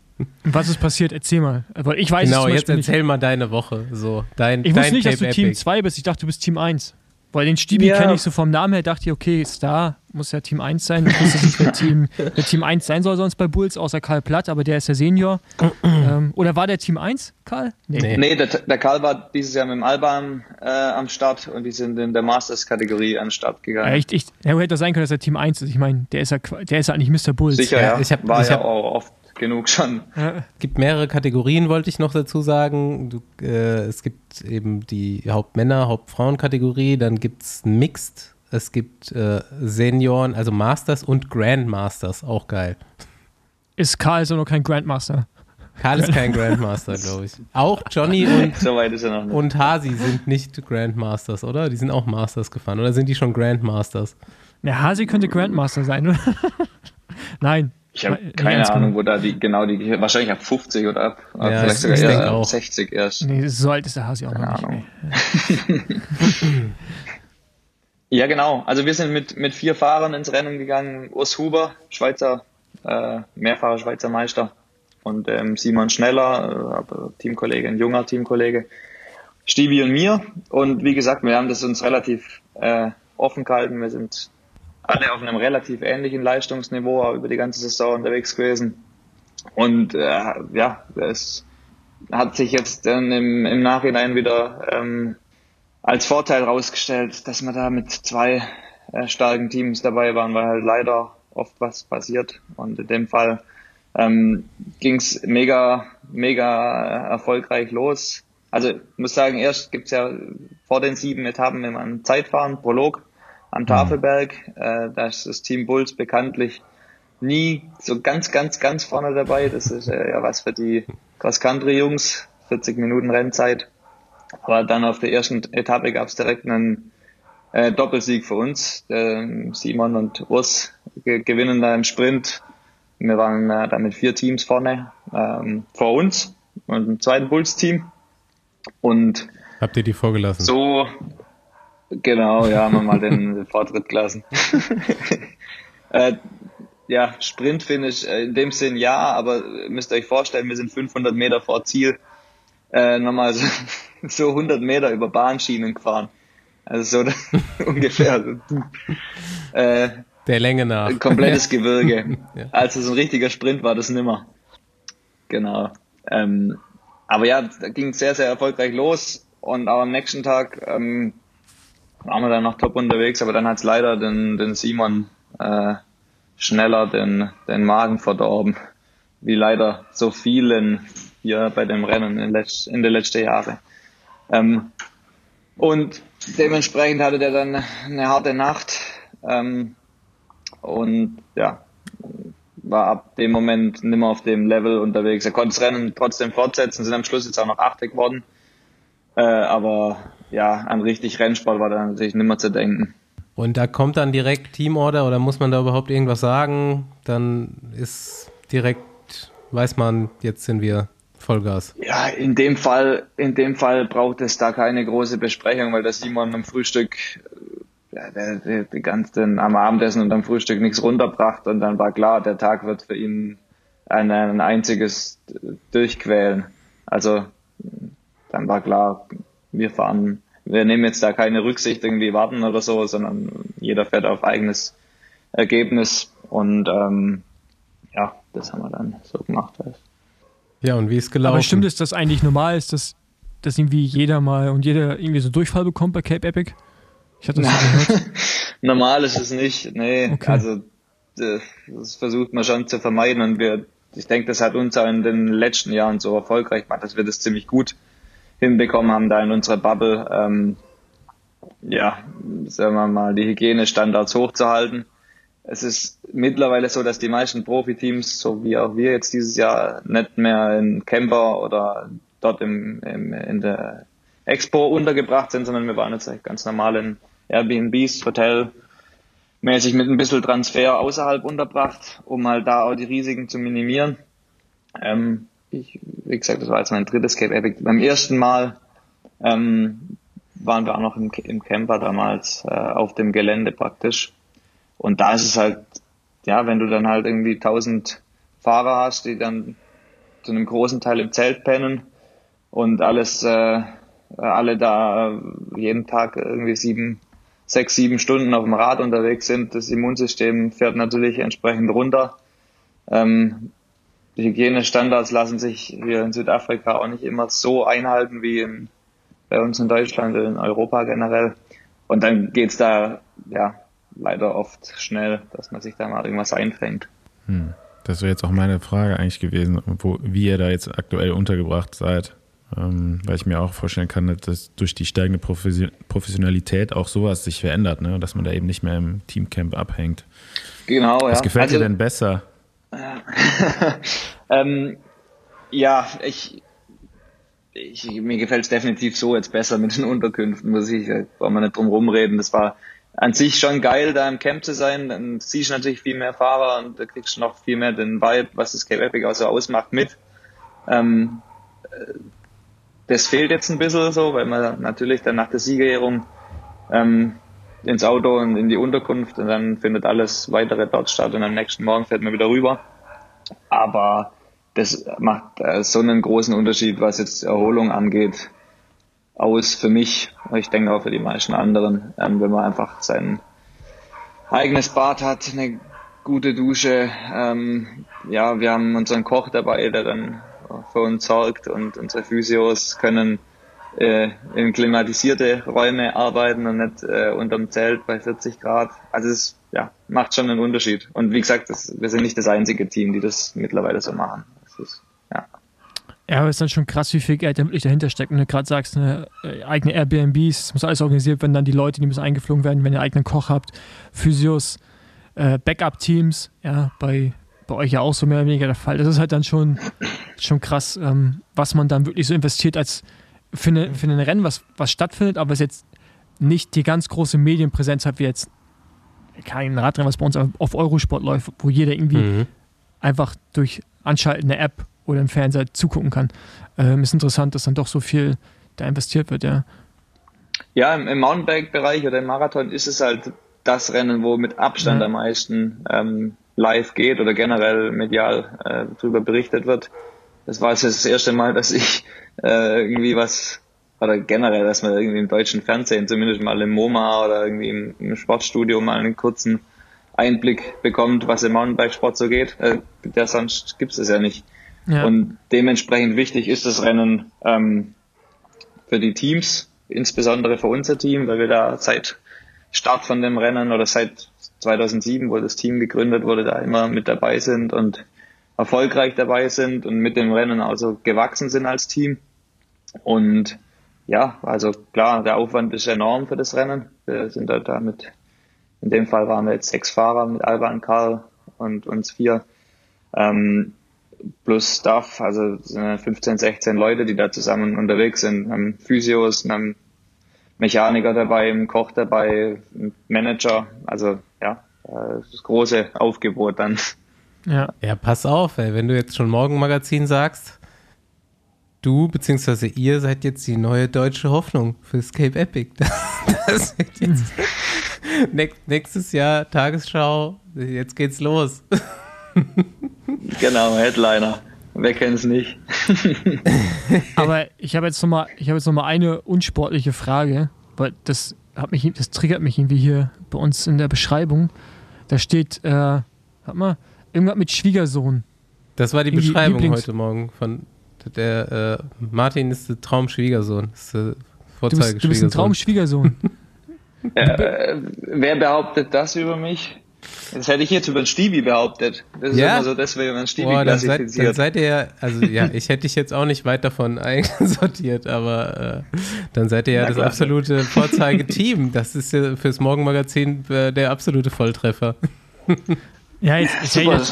Was ist passiert? Erzähl mal. Weil ich weiß genau, jetzt erzähl nicht. mal deine Woche. So, dein, ich dein wusste nicht, Tape dass du Team 2 bist. Ich dachte, du bist Team 1. Weil den Stibi ja. kenne ich so vom Namen her, dachte ich, okay, Star muss ja Team 1 sein. Ich wusste nicht, wer Team, wer Team 1 sein soll sonst bei Bulls, außer Karl Platt, aber der ist ja Senior. ähm, oder war der Team 1, Karl? Nee, nee, nee der, der, Karl war dieses Jahr mit dem Alban äh, am Start und die sind in der Masters-Kategorie an den Start gegangen. Ja, ich, ich, ja, hätte sein können, dass er Team 1 ist. Ich meine, der ist ja, der ist ja eigentlich Mr. Bulls. Sicher, ja. Ich hab, war ich ja hab, auch oft genug schon. Es gibt mehrere Kategorien, wollte ich noch dazu sagen. Du, äh, es gibt eben die Hauptmänner, Hauptfrauen-Kategorie, dann gibt es Mixed, es gibt äh, Senioren, also Masters und Grandmasters, auch geil. Ist Karl so noch kein Grandmaster? Karl ist kein Grandmaster, glaube ich. *laughs* Auch Johnny und, so und Hasi sind nicht Grandmasters, oder? Die sind auch Masters gefahren. Oder sind die schon Grandmasters? Na, Hasi könnte Grandmaster sein, oder? *laughs* Nein, ich habe keine Ahnung, wo da die genau die wahrscheinlich ab 50 oder ab, ja, vielleicht sogar eher ab 60 erst. Nee, so alt ist der Hasi auch keine noch nicht. Ahnung. *laughs* ja, genau. Also wir sind mit, mit vier Fahrern ins Rennen gegangen. Urs Huber, Schweizer, äh, mehrfacher Schweizer Meister. Und ähm, Simon Schneller, äh, Teamkollege, ein junger Teamkollege. Stevie und mir. Und wie gesagt, wir haben das uns relativ äh, offen gehalten. Wir sind alle auf einem relativ ähnlichen Leistungsniveau über die ganze Saison unterwegs gewesen. Und äh, ja, es hat sich jetzt dann im, im Nachhinein wieder ähm, als Vorteil rausgestellt, dass wir da mit zwei äh, starken Teams dabei waren, weil halt leider oft was passiert. Und in dem Fall ähm, ging mega, mega erfolgreich los. Also muss sagen, erst gibt's ja vor den sieben Etappen immer ein Zeitfahren, Prolog am mhm. Tafelberg. Äh, da ist das Team Bulls bekanntlich nie so ganz, ganz, ganz vorne dabei. Das ist äh, ja was für die Cross-Country-Jungs. 40 Minuten Rennzeit. Aber dann auf der ersten Etappe gab es direkt einen äh, Doppelsieg für uns. Der, Simon und Urs gewinnen da im Sprint. Wir waren äh, da mit vier Teams vorne ähm, vor uns und einem zweiten Bulls-Team. Und habt ihr die vorgelassen? So Genau, ja, haben wir mal den Vortritt gelassen. *laughs* äh, ja, Sprintfinish äh, in dem Sinn ja, aber müsst ihr euch vorstellen, wir sind 500 Meter vor Ziel äh, nochmal so, *laughs* so 100 Meter über Bahnschienen gefahren. Also so *laughs* ungefähr. So, äh, Der Länge nach. Ein komplettes Gebirge. ja. Also so ein richtiger Sprint war das nimmer. Genau. Ähm, aber ja, da ging sehr, sehr erfolgreich los und auch am nächsten Tag ähm, waren wir dann noch top unterwegs, aber dann hat's leider den, den Simon äh, schneller den, den Magen verdorben, wie leider so vielen hier bei dem Rennen in, letzt, in den letzten Jahren. Ähm, und dementsprechend hatte der dann eine harte Nacht ähm, und ja, war ab dem Moment nicht mehr auf dem Level unterwegs. Er konnte das Rennen trotzdem fortsetzen, sind am Schluss jetzt auch noch Achte geworden. Äh, aber ja, an richtig Rennsport war da natürlich nicht mehr zu denken. Und da kommt dann direkt Teamorder oder muss man da überhaupt irgendwas sagen? Dann ist direkt, weiß man, jetzt sind wir Vollgas. Ja, in dem Fall, in dem Fall braucht es da keine große Besprechung, weil der Simon am Frühstück, ja, der, der, die ganzen, am Abendessen und am Frühstück nichts runterbracht und dann war klar, der Tag wird für ihn ein, ein einziges Durchquälen. Also, dann war klar, wir fahren, wir nehmen jetzt da keine Rücksicht irgendwie warten oder so, sondern jeder fährt auf eigenes Ergebnis. Und ähm, ja, das haben wir dann so gemacht. Ja, und wie ist gelaufen? Aber stimmt es, dass eigentlich normal ist, dass, dass irgendwie jeder mal und jeder irgendwie so Durchfall bekommt bei Cape Epic? Ich hatte das so gehört. *laughs* normal ist es nicht. Nee, okay. also das versucht man schon zu vermeiden und wir, ich denke, das hat uns auch in den letzten Jahren so erfolgreich gemacht, dass wir das ziemlich gut hinbekommen haben, da in unserer Bubble, ähm, ja, sagen wir mal, die Hygienestandards hochzuhalten. Es ist mittlerweile so, dass die meisten Profiteams, so wie auch wir jetzt dieses Jahr, nicht mehr in Camper oder dort im, im, in der Expo untergebracht sind, sondern wir waren jetzt ganz normal in Airbnbs, Hotel, mäßig mit ein bisschen Transfer außerhalb unterbracht, um halt da auch die Risiken zu minimieren. Ähm, ich, wie gesagt, das war jetzt mein drittes Cape Epic. Beim ersten Mal ähm, waren wir auch noch im, im Camper damals äh, auf dem Gelände praktisch. Und da ist es halt, ja, wenn du dann halt irgendwie 1000 Fahrer hast, die dann zu einem großen Teil im Zelt pennen und alles, äh, alle da jeden Tag irgendwie sieben, sechs, sieben Stunden auf dem Rad unterwegs sind, das Immunsystem fährt natürlich entsprechend runter. Ähm, die Hygienestandards lassen sich hier in Südafrika auch nicht immer so einhalten wie in, bei uns in Deutschland, in Europa generell. Und dann geht's da ja leider oft schnell, dass man sich da mal irgendwas einfängt. Hm. Das wäre jetzt auch meine Frage eigentlich gewesen, wo, wie ihr da jetzt aktuell untergebracht seid. Ähm, weil ich mir auch vorstellen kann, dass durch die steigende Professionalität auch sowas sich verändert, ne? dass man da eben nicht mehr im Teamcamp abhängt. Genau, Was ja. gefällt also, dir denn besser? *laughs* ähm, ja, ich, ich, mir gefällt es definitiv so jetzt besser mit den Unterkünften, muss ich, brauchen wir nicht drum rumreden. Das war an sich schon geil, da im Camp zu sein. Dann siehst du natürlich viel mehr Fahrer und da kriegst du noch viel mehr den Vibe, was das Cape Epic auch so ausmacht, mit. Ähm, äh, das fehlt jetzt ein bisschen so, weil man natürlich dann nach der Siegerehrung ähm, ins Auto und in die Unterkunft und dann findet alles weitere dort statt und am nächsten Morgen fährt man wieder rüber. Aber das macht äh, so einen großen Unterschied, was jetzt Erholung angeht, aus für mich. Ich denke auch für die meisten anderen, ähm, wenn man einfach sein eigenes Bad hat, eine gute Dusche. Ähm, ja, wir haben unseren Koch dabei, der dann für uns sorgt und unsere Physios können äh, in klimatisierte Räume arbeiten und nicht äh, unterm Zelt bei 40 Grad. Also es ja, macht schon einen Unterschied. Und wie gesagt, das, wir sind nicht das einzige Team, die das mittlerweile so machen. Ist, ja. Ja, aber es ist dann schon krass, wie viel Geld da wirklich dahinter steckt. Wenn du gerade sagst, eine äh, eigene Airbnbs, es muss alles organisiert werden, dann die Leute, die müssen eingeflogen werden, wenn ihr eigenen Koch habt, Physios, äh, Backup-Teams, ja, bei, bei euch ja auch so mehr oder weniger der Fall. Das ist halt dann schon, schon krass, ähm, was man dann wirklich so investiert als für, eine, für ein Rennen, was, was stattfindet, aber es jetzt nicht die ganz große Medienpräsenz hat, wie jetzt kein Radrennen, was bei uns auf Eurosport läuft, wo jeder irgendwie mhm. einfach durch Anschalten der App oder im Fernseher zugucken kann. Ähm, ist interessant, dass dann doch so viel da investiert wird, ja. Ja, im, im Mountainbike-Bereich oder im Marathon ist es halt das Rennen, wo mit Abstand mhm. am meisten ähm, live geht oder generell medial äh, darüber berichtet wird. Das war jetzt das erste Mal, dass ich äh, irgendwie was, oder generell, dass man irgendwie im deutschen Fernsehen, zumindest mal im MoMA oder irgendwie im, im Sportstudio mal einen kurzen Einblick bekommt, was im Mountainbikesport so geht. Äh, der sonst gibt es ja nicht. Ja. Und dementsprechend wichtig ist das Rennen ähm, für die Teams, insbesondere für unser Team, weil wir da seit Start von dem Rennen oder seit 2007, wo das Team gegründet wurde, da immer mit dabei sind und erfolgreich dabei sind und mit dem Rennen also gewachsen sind als Team. Und ja, also klar, der Aufwand ist enorm für das Rennen. Wir sind da, da mit, in dem Fall waren wir jetzt sechs Fahrer mit Alban, Karl und uns vier. Ähm, plus Staff, also 15, 16 Leute, die da zusammen unterwegs sind. Wir haben Physios, wir haben Mechaniker dabei, einen Koch dabei, einen Manager. Also ja, das große Aufgebot dann. Ja. ja, pass auf, ey, wenn du jetzt schon Morgenmagazin sagst, du bzw. ihr seid jetzt die neue deutsche Hoffnung für Escape Epic. *laughs* Das, wird jetzt *laughs* nächstes Jahr Tagesschau, jetzt geht's los. *laughs* genau, Headliner. Wer kennt es nicht? Aber ich habe jetzt nochmal noch eine unsportliche Frage, weil das hat mich, das triggert mich irgendwie hier bei uns in der Beschreibung. Da steht, äh, warte mal, irgendwas mit Schwiegersohn. Das war die Irgendwie Beschreibung Lieblings heute Morgen von der äh, Martin ist der Traumschwiegersohn. Ist der du, bist, du bist ein Traumschwiegersohn. *laughs* äh, wer behauptet das über mich? Das hätte ich jetzt über den Stevie behauptet. Das ist ja? immer so, das wäre man Stevie Boah, dann seid, dann seid ihr, also ja, *laughs* ich hätte dich jetzt auch nicht weit davon *laughs* einsortiert, aber äh, dann seid ihr ja, ja das absolute Vorzeigeteam. Das ist ja fürs Morgenmagazin äh, der absolute Volltreffer. Ja, jetzt, jetzt, hätte ich,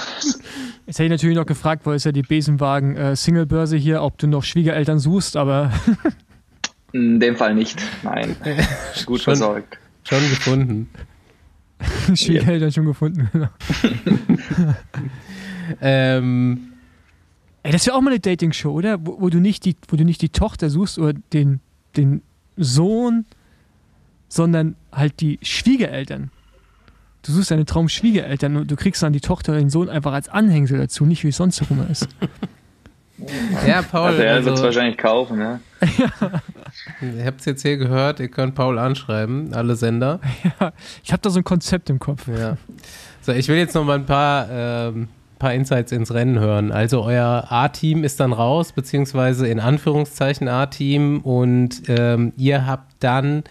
jetzt hätte ich natürlich noch gefragt, weil es ja die Besenwagen äh, Singlebörse hier, ob du noch Schwiegereltern suchst, aber. In dem Fall nicht, nein. *laughs* Gut schon, versorgt. Schon gefunden. *laughs* Schwiegereltern schon gefunden, genau. *laughs* ähm, Ey, das wäre auch mal eine Dating-Show, oder? Wo, wo, du nicht die, wo du nicht die Tochter suchst oder den, den Sohn, sondern halt die Schwiegereltern. Du suchst deine Traumschwiegereltern und du kriegst dann die Tochter oder den Sohn einfach als Anhängsel dazu, nicht wie es sonst immer ist. *laughs* Ja, Paul. Also er also, wird es wahrscheinlich kaufen, ne? ja. Ihr habt es jetzt hier gehört, ihr könnt Paul anschreiben, alle Sender. *laughs* Ja, ich habe da so ein Konzept im Kopf. Ja. So, ich will jetzt noch mal ein paar, ähm, paar Insights ins Rennen hören. Also euer A-Team ist dann raus, beziehungsweise in Anführungszeichen A-Team und ähm, ihr habt dann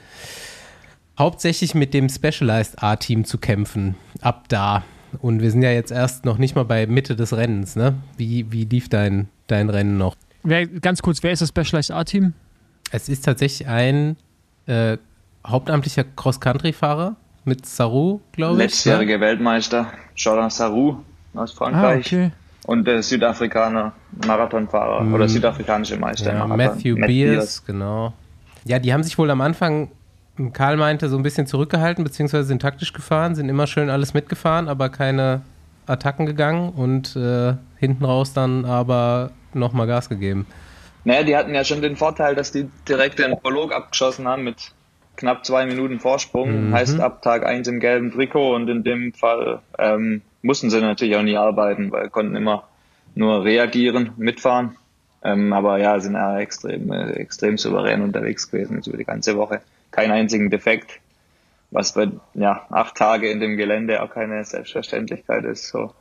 hauptsächlich mit dem Specialized A-Team zu kämpfen. Ab da. Und wir sind ja jetzt erst noch nicht mal bei Mitte des Rennens, ne? Wie, wie lief dein, dein Rennen noch? Wer, ganz kurz, wer ist das Specialized A-Team? Es ist tatsächlich ein äh, hauptamtlicher Cross-Country-Fahrer mit Saru, glaube ich. Letztjähriger ja? Weltmeister, Jordan Saru aus Frankreich. Ah, okay. Und der Südafrikaner Marathonfahrer mm. oder südafrikanische Meister. Ja, Matthew Matt Beers, genau. Ja, die haben sich wohl am Anfang Karl meinte, so ein bisschen zurückgehalten, beziehungsweise sind taktisch gefahren, sind immer schön alles mitgefahren, aber keine Attacken gegangen und äh, hinten raus dann aber nochmal Gas gegeben. Naja, die hatten ja schon den Vorteil, dass die direkt den Prolog abgeschossen haben mit knapp zwei Minuten Vorsprung. Mhm. Heißt ab Tag 1 im gelben Trikot und in dem Fall ähm, mussten sie natürlich auch nie arbeiten, weil konnten immer nur reagieren, mitfahren. Ähm, aber ja, sind ja extrem, äh, extrem souverän unterwegs gewesen über die ganze Woche keinen einzigen Defekt, was bei ja, acht Tage in dem Gelände auch keine Selbstverständlichkeit ist. So,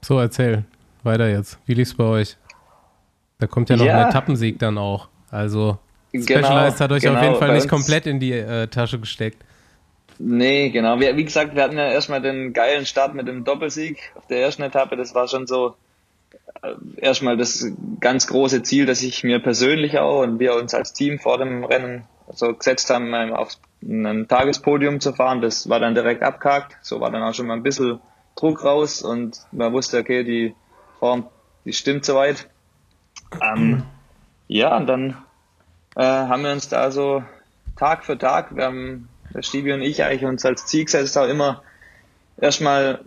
so erzähl weiter jetzt. Wie lief's bei euch? Da kommt ja noch ja. ein Etappensieg dann auch. Also genau, Specialized hat euch genau, auf jeden Fall nicht komplett in die äh, Tasche gesteckt. Nee, genau. Wie, wie, gesagt, wir hatten ja erstmal den geilen Start mit dem Doppelsieg auf der ersten Etappe. Das war schon so äh, erstmal das ganz große Ziel, das ich mir persönlich auch und wir uns als Team vor dem Rennen so gesetzt haben, auf ein Tagespodium zu fahren. Das war dann direkt abgehakt. So war dann auch schon mal ein bisschen Druck raus und man wusste, okay, die Form, die stimmt soweit. Ähm, ja, und dann äh, haben wir uns da so Tag für Tag, wir haben, der Stevie und ich eigentlich uns als Ziel gesetzt, auch immer erstmal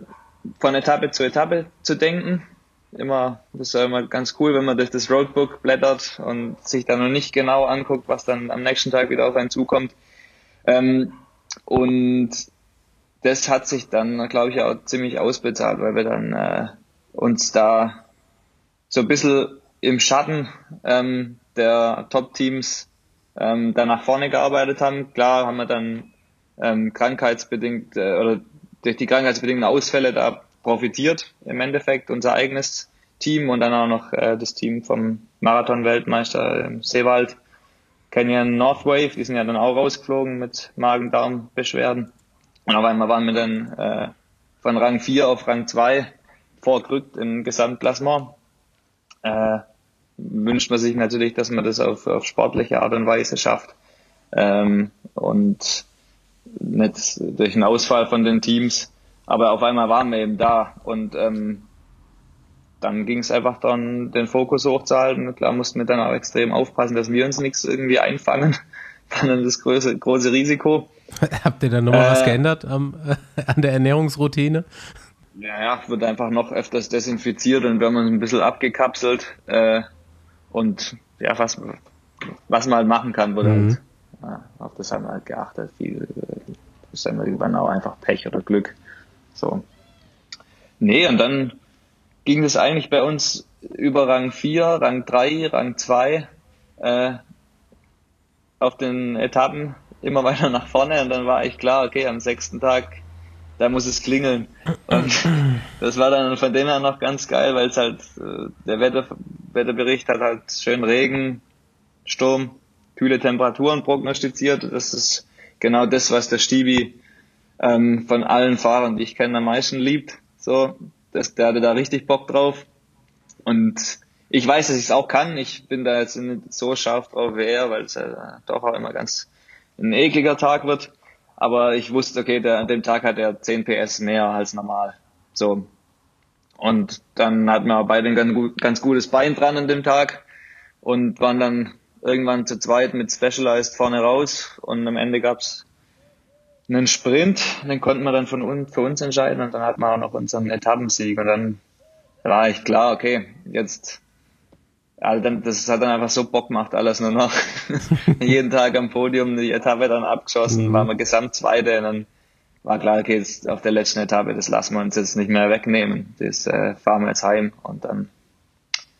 von Etappe zu Etappe zu denken immer, das ist ja immer ganz cool, wenn man durch das Roadbook blättert und sich dann noch nicht genau anguckt, was dann am nächsten Tag wieder auf einen zukommt. Ähm, und das hat sich dann, glaube ich, auch ziemlich ausbezahlt, weil wir dann äh, uns da so ein bisschen im Schatten ähm, der Top-Teams ähm, da nach vorne gearbeitet haben. Klar haben wir dann ähm, krankheitsbedingt äh, oder durch die krankheitsbedingten Ausfälle da profitiert im Endeffekt, unser eigenes Team und dann auch noch äh, das Team vom Marathon-Weltmeister äh, Seewald, Canyon Northwave, die sind ja dann auch rausgeflogen mit Magen-Darm-Beschwerden. Und auf einmal waren wir dann äh, von Rang 4 auf Rang 2 vorgerückt im Gesamtklassement. Äh, wünscht man sich natürlich, dass man das auf, auf sportliche Art und Weise schafft. Ähm, und nicht durch einen Ausfall von den Teams aber auf einmal waren wir eben da und ähm, dann ging es einfach dann, den Fokus hochzuhalten. Klar mussten wir dann auch extrem aufpassen, dass wir uns nichts irgendwie einfangen. *laughs* Dann das große, große Risiko. *laughs* Habt ihr da nochmal äh, was geändert am, *laughs* an der Ernährungsroutine? Ja, ja, wird einfach noch öfters desinfiziert und wir haben uns ein bisschen abgekapselt. Äh, und ja, was, was man halt machen kann, wurde mhm. halt, ja, auf das haben wir halt geachtet. Viel, das ist dann irgendwann auch einfach Pech oder Glück. So. Nee, und dann ging es eigentlich bei uns über Rang 4, Rang 3, Rang 2 äh, auf den Etappen immer *laughs* weiter nach vorne und dann war eigentlich klar, okay, am sechsten Tag da muss es klingeln. Und *clears throat* das war dann von denen her noch ganz geil, weil es halt, äh, der Wetter, Wetterbericht hat halt schön Regen, Sturm, kühle Temperaturen prognostiziert. Das ist genau das, was der Stibi ähm, von allen Fahrern, die ich kenne, am meisten liebt. So, das, der hatte da richtig Bock drauf. Und ich weiß, dass ich es auch kann. Ich bin da jetzt nicht so scharf drauf wie er, weil es äh, doch auch immer ganz ein ekliger Tag wird. Aber ich wusste, okay, der, an dem Tag hat er 10 PS mehr als normal. So. Und dann hatten wir beide ein ganz, ganz gutes Bein dran an dem Tag und waren dann irgendwann zu zweit mit Specialized vorne raus und am Ende gab's einen Sprint, den konnten wir dann von uns, für uns entscheiden und dann hatten wir auch noch unseren Etappensieg und dann war ich klar, okay, jetzt also dann, das hat dann einfach so Bock gemacht, alles nur noch. *laughs* Jeden Tag am Podium die Etappe dann abgeschossen, mhm. waren wir Gesamtzweite und dann war klar, okay, jetzt auf der letzten Etappe, das lassen wir uns jetzt nicht mehr wegnehmen. Das äh, fahren wir jetzt heim und dann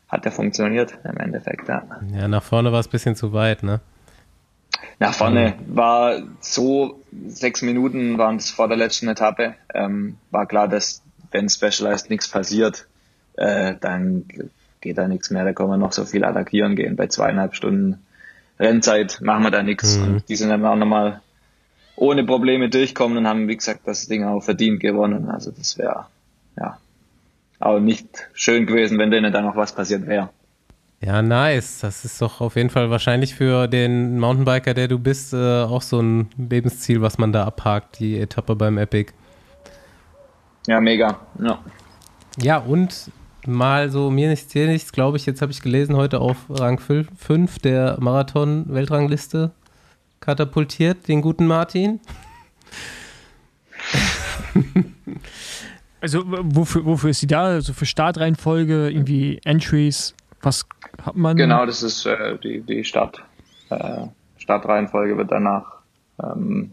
hat der funktioniert im Endeffekt, ja. Ja, nach vorne war es ein bisschen zu weit, ne? Nach vorne war so, sechs Minuten waren es vor der letzten Etappe. Ähm, war klar, dass wenn Specialized nichts passiert, äh, dann geht da nichts mehr, da kann man noch so viel attackieren gehen. Bei zweieinhalb Stunden Rennzeit machen wir da nichts. Mhm. Und die sind dann auch nochmal ohne Probleme durchkommen und haben, wie gesagt, das Ding auch verdient gewonnen. Also das wäre, ja, auch nicht schön gewesen, wenn denen da noch was passiert wäre. Ja, nice. Das ist doch auf jeden Fall wahrscheinlich für den Mountainbiker, der du bist, äh, auch so ein Lebensziel, was man da abhakt, die Etappe beim Epic. Ja, mega. Ja, ja und mal so mir nichts, dir nichts, glaube ich, jetzt habe ich gelesen, heute auf Rang 5 der Marathon-Weltrangliste katapultiert, den guten Martin. also wofür, wofür ist sie da? Also für Startreihenfolge, irgendwie Entries, was hat man? Genau, das ist äh, die, die Start, äh, Startreihenfolge wird danach ähm,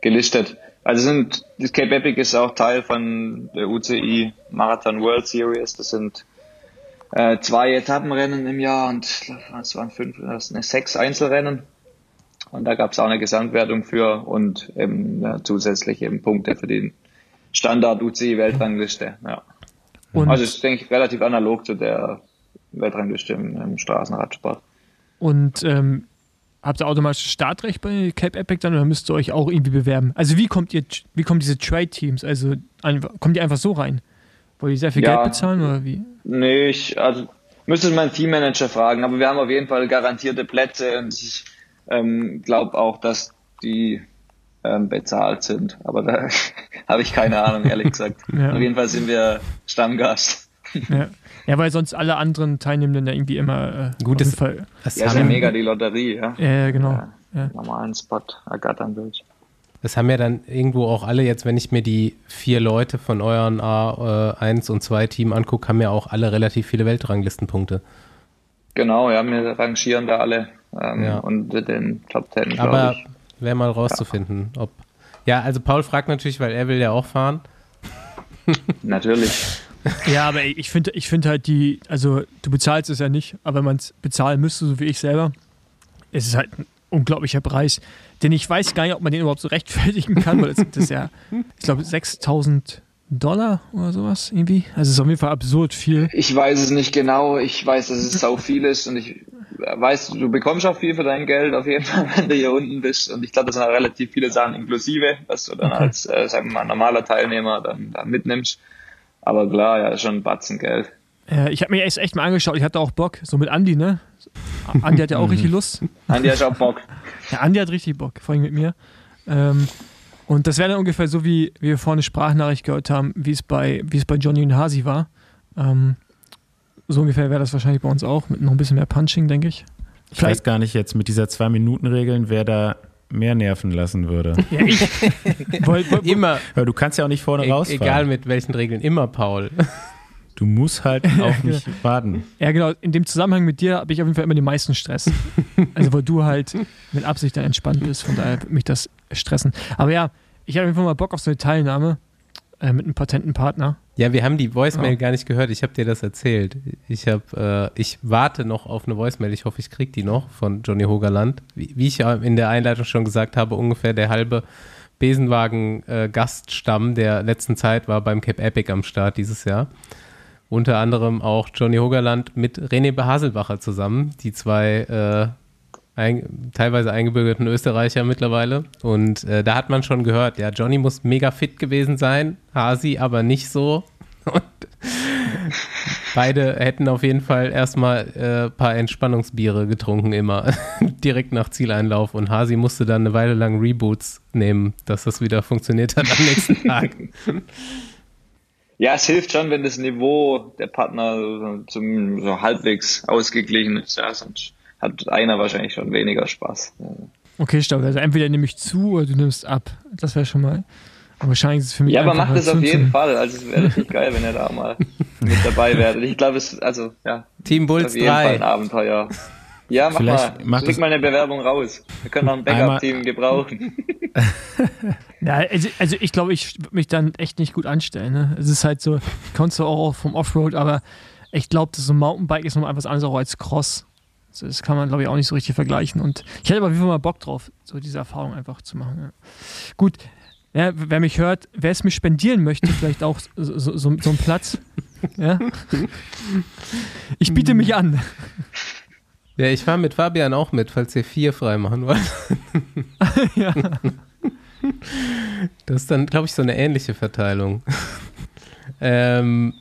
gelistet. Also sind, das Cape Epic ist auch Teil von der UCI Marathon World Series. Das sind äh, zwei Etappenrennen im Jahr und es waren fünf, das sind sechs Einzelrennen. Und da gab es auch eine Gesamtwertung für und eben ja, zusätzlich eben Punkte für den Standard UCI Weltrangliste. Ja. Und also ist, denke ich, relativ analog zu der Weltrangliste im, im Straßenradsport. Und ähm, Habt ihr automatisch Startrecht bei Cape Epic dann oder müsst ihr euch auch irgendwie bewerben? Also wie kommt ihr, wie kommen diese Trade-Teams? Also kommt die einfach so rein? Wollt ihr sehr viel ja, Geld bezahlen oder wie? Nee, ich, also müsste meinen Teammanager fragen, aber wir haben auf jeden Fall garantierte Plätze und ich ähm, glaube auch, dass die ähm, bezahlt sind. Aber da *laughs* habe ich keine Ahnung, ehrlich gesagt. ja. Auf jeden Fall sind wir Stammgast. Ja. Ja, weil sonst alle anderen Teilnehmenden ja irgendwie immer äh, gut ist. Fall, das ja, ist ja mega die Lotterie, ja. Ja, genau. Ja, Normalen Spot ergattern willst. Das haben ja dann irgendwo auch alle jetzt, wenn ich mir die vier Leute von euren A1 äh, und 2 Team angucke, haben ja auch alle relativ viele Weltranglistenpunkte. Genau, ja, wir rangieren da alle ähm, ja. unter den Top Ten. Aber wäre mal rauszufinden, ja. ob. Ja, also Paul fragt natürlich, weil er will ja auch fahren. Natürlich. *laughs* Ja, aber ich finde ich find halt die, also du bezahlst es ja nicht, aber wenn man es bezahlen müsste, so wie ich selber, ist es halt ein unglaublicher Preis. Denn ich weiß gar nicht, ob man den überhaupt so rechtfertigen kann, weil das, das ist ja, ich glaube, 6000 Dollar oder sowas irgendwie. Also es ist auf jeden Fall absurd viel. Ich weiß es nicht genau. Ich weiß, dass es sau viel ist und ich weiß, du bekommst auch viel für dein Geld auf jeden Fall, *laughs* wenn du hier unten bist. Und ich glaube, das sind relativ viele Sachen inklusive, was du dann okay. als, äh, sagen wir mal, normaler Teilnehmer dann, dann mitnimmst. Aber klar, ja, ist schon ein Batzen Geld. Ja, ich habe mir echt, echt mal angeschaut, ich hatte auch Bock, so mit Andi, ne? Andi hat ja auch richtig Lust. *laughs* Andi hat auch Bock. Ja, Andi hat richtig Bock, vor allem mit mir. Ähm, und das wäre dann ungefähr so, wie, wie wir vorhin eine Sprachnachricht gehört haben, wie es bei, wie es bei Johnny und Hasi war. Ähm, so ungefähr wäre das wahrscheinlich bei uns auch, mit noch ein bisschen mehr Punching, denke ich. Ich Vielleicht weiß gar nicht jetzt mit dieser Zwei-Minuten-Regeln, wer da mehr nerven lassen würde. *laughs* Ja, ich. *laughs* woll, woll, immer. Ja, du kannst ja auch nicht vorne e rausfahren. Egal mit welchen Regeln, immer Paul. *laughs* Du musst halt auf mich genau. warten. Ja, genau. In dem Zusammenhang mit dir habe ich auf jeden Fall immer den meisten Stress. Also, weil du halt mit Absicht dann entspannt bist. Von daher wird mich das stressen. Aber ja, ich habe auf jeden Fall mal Bock auf so eine Teilnahme äh, mit einem Patentenpartner. Ja, wir haben die Voicemail oh. gar nicht gehört. Ich habe dir das erzählt. Ich habe, äh, ich warte noch auf eine Voicemail. Ich hoffe, ich kriege die noch von Johnny Hogerland. Wie, wie, ich ja in der Einleitung schon gesagt habe, ungefähr der halbe Besenwagen-Gaststamm äh, der letzten Zeit war beim Cape Epic am Start dieses Jahr. Unter anderem auch Johnny Hogerland mit René Behaselbacher zusammen, die zwei äh, ein, teilweise eingebürgerten Österreicher mittlerweile. Und äh, da hat man schon gehört, ja, Johnny muss mega fit gewesen sein, Hasi aber nicht so. *laughs* Und beide hätten auf jeden Fall erstmal ein äh, paar Entspannungsbiere getrunken, immer *laughs* direkt nach Zieleinlauf. Und Hasi musste dann eine Weile lang Reboots nehmen, dass das wieder funktioniert hat am nächsten *laughs* Tag. Ja, es hilft schon, wenn das Niveau der Partner zum, so halbwegs ausgeglichen ist. Ja, sonst hat einer wahrscheinlich schon weniger Spaß. Okay, stopp. Also entweder nehme ich zu oder du nimmst ab. Das wäre schon mal. Aber wahrscheinlich ist es für mich. Ja, aber macht das auf jeden Fall. Also es wäre richtig *laughs* geil, wenn er da mal mit dabei wäre. Ich glaube, es also ja. Team Bulls auf jeden 3. Fall ein Abenteuer. Ja, mach Vielleicht mal. Mach Schick mal eine Bewerbung raus. Wir können noch ein Backup-Team gebrauchen. *laughs* ja, also, also ich glaube, ich würde mich dann echt nicht gut anstellen. Ne? Es ist halt so, ich komme zwar auch vom Offroad, aber ich glaube, so ein Mountainbike ist noch etwas anderes auch als Cross. Also das kann man, glaube ich, auch nicht so richtig vergleichen. Und ich hätte aber auf jeden Fall mal Bock drauf, so diese Erfahrung einfach zu machen. Ja. Gut, ja, wer mich hört, wer es mir spendieren möchte, *laughs* vielleicht auch so, so, so, so einen Platz. Ja? Ich biete mich an. Ja, ich fahre mit Fabian auch mit, falls ihr vier frei machen wollt. *laughs* ja. Das ist dann, glaube ich, so eine ähnliche Verteilung. Ähm,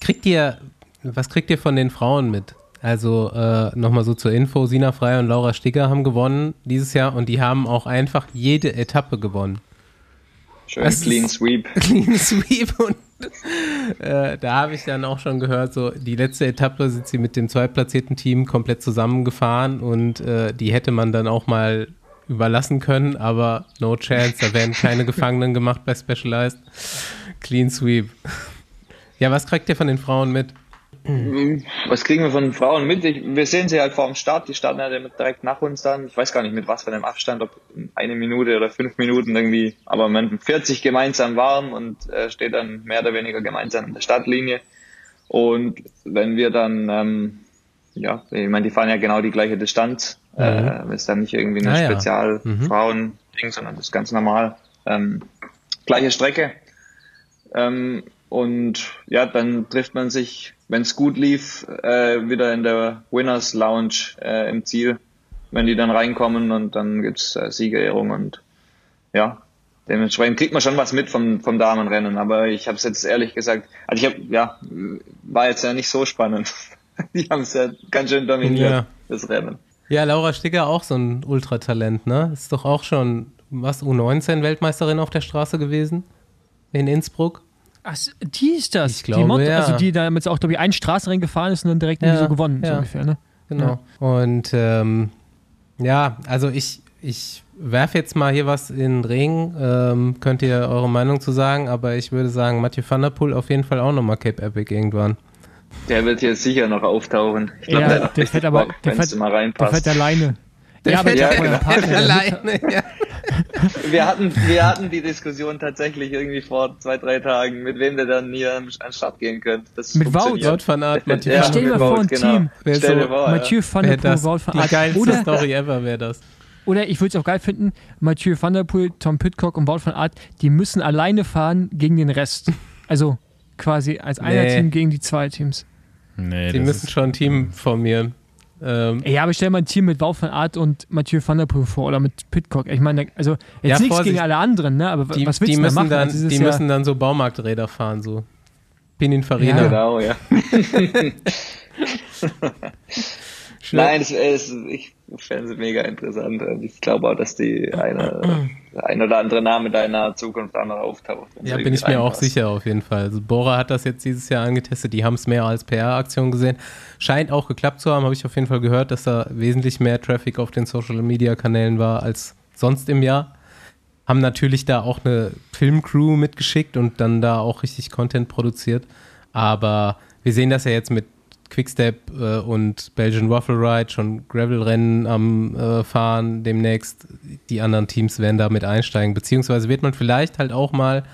kriegt ihr, was kriegt ihr von den Frauen mit? Also äh, nochmal so zur Info, Sina Frey und Laura Stigger haben gewonnen dieses Jahr und die haben auch einfach jede Etappe gewonnen. Schön das Clean Sweep. *laughs* Clean Sweep und äh, da habe ich dann auch schon gehört, so die letzte Etappe sind sie mit dem zweitplatzierten Team komplett zusammengefahren und äh, die hätte man dann auch mal überlassen können, aber no chance, da werden keine *laughs* Gefangenen gemacht bei Specialized. Clean Sweep. Ja, was kriegt ihr von den Frauen mit? Mhm. Was kriegen wir von Frauen mit? Ich, wir sehen sie halt vor dem Start. Die starten ja direkt nach uns dann. Ich weiß gar nicht mit was für einem Abstand, ob eine Minute oder fünf Minuten irgendwie, aber man 40 gemeinsam warm und äh, steht dann mehr oder weniger gemeinsam in der Startlinie. Und wenn wir dann, ähm, ja, ich meine, die fahren ja genau die gleiche Distanz. Mhm. Äh, ist dann nicht irgendwie ein ah, Spezial-Frauen-Ding, ja. mhm. sondern das ist ganz normal. Ähm, gleiche Strecke. Ähm, und ja, dann trifft man sich, wenn es gut lief, äh, wieder in der Winners Lounge äh, im Ziel, wenn die dann reinkommen und dann gibt's äh, Siegerehrung und ja, dementsprechend kriegt man schon was mit vom, vom Damenrennen, aber ich habe es jetzt ehrlich gesagt, also ich habe, ja, war jetzt ja nicht so spannend. *laughs* die haben es ja ganz schön dominiert, ja. das Rennen. Ja, Laura Stigger auch so ein Ultratalent, ne? Ist doch auch schon, was, U19-Weltmeisterin auf der Straße gewesen? In Innsbruck? Ach, die ist das. Ich glaube, die Mod ja. Also die damit auch, glaube ich, einen Straßenrennen gefahren ist und dann direkt ja, so gewonnen, ja. so ungefähr, ne? Genau. Ja. Und ähm, ja, also ich, ich werfe jetzt mal hier was in den Ring. Ähm, könnt ihr eure Meinung zu sagen, aber ich würde sagen, Mathieu van der Poel auf jeden Fall auch nochmal Cape Epic irgendwann. Der wird jetzt sicher noch auftauchen. Ich glaube, ja, der, der fährt aber, Bock, der, fährt, der fährt alleine. Der ja, aber ja, genau. *laughs* alleine. *laughs* Ja. Wir, hatten, wir hatten die Diskussion tatsächlich irgendwie vor zwei, drei Tagen, mit wem der dann hier an den Start gehen könnte. mit Wout, Wout *laughs* van Aert, Mathieu ja, Stell dir vor, ein genau. Team. Stell dir vor, Mathieu van der Poel, Wout van Aert. Die geilste oder, Story ever wäre das. Oder ich würde es auch geil finden, Mathieu van der Poel, Tom Pitcock und Wout van Aert, die müssen alleine fahren gegen den Rest. Also quasi als einer nee. Team gegen die zwei Teams. Nee, die müssen schon ein Team formieren. Ähm, ja, aber stell mal ein Team mit Wout van Aert und Mathieu van der Poel vor oder mit Pitcock. Ich meine, also jetzt ja, nichts gegen alle anderen, ne? aber die, was willst die du machen? Dann, die ja müssen dann so Baumarkträder fahren, so Pininfarina. Ja. Genau, ja. *laughs* Nein, das, das, ich fände es mega interessant. Ich glaube auch, dass die eine, ein oder andere Name da in naher Zukunft auch noch auftaucht. Ja, bin ich mir auch sicher auf jeden Fall. Also Bora hat das jetzt dieses Jahr angetestet. Die haben es mehr als PR-Aktion gesehen. Scheint auch geklappt zu haben, habe ich auf jeden Fall gehört, dass da wesentlich mehr Traffic auf den Social-Media-Kanälen war als sonst im Jahr. Haben natürlich da auch eine Filmcrew mitgeschickt und dann da auch richtig Content produziert. Aber wir sehen das ja jetzt mit Quickstep äh, und Belgian Waffle Ride schon Gravel-Rennen am äh, Fahren demnächst. Die anderen Teams werden da mit einsteigen. Beziehungsweise wird man vielleicht halt auch mal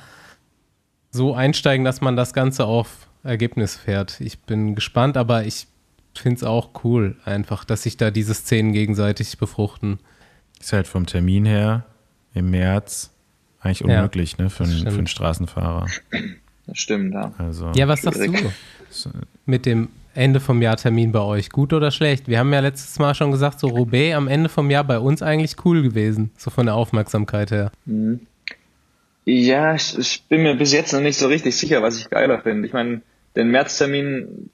so einsteigen, dass man das Ganze auf Ergebnis fährt. Ich bin gespannt, aber ich finde es auch cool, einfach, dass sich da diese Szenen gegenseitig befruchten. Ist halt vom Termin her im März eigentlich unmöglich, ja, ne, für, einen, für einen Straßenfahrer. Das stimmt, ja. Also, ja, was sagst du mit dem Ende vom Jahr Termin bei euch? Gut oder schlecht? Wir haben ja letztes Mal schon gesagt, so Roubaix am Ende vom Jahr bei uns eigentlich cool gewesen, so von der Aufmerksamkeit her. Mhm. Ja, ich, ich, bin mir bis jetzt noch nicht so richtig sicher, was ich geiler finde. Ich meine, den Märztermin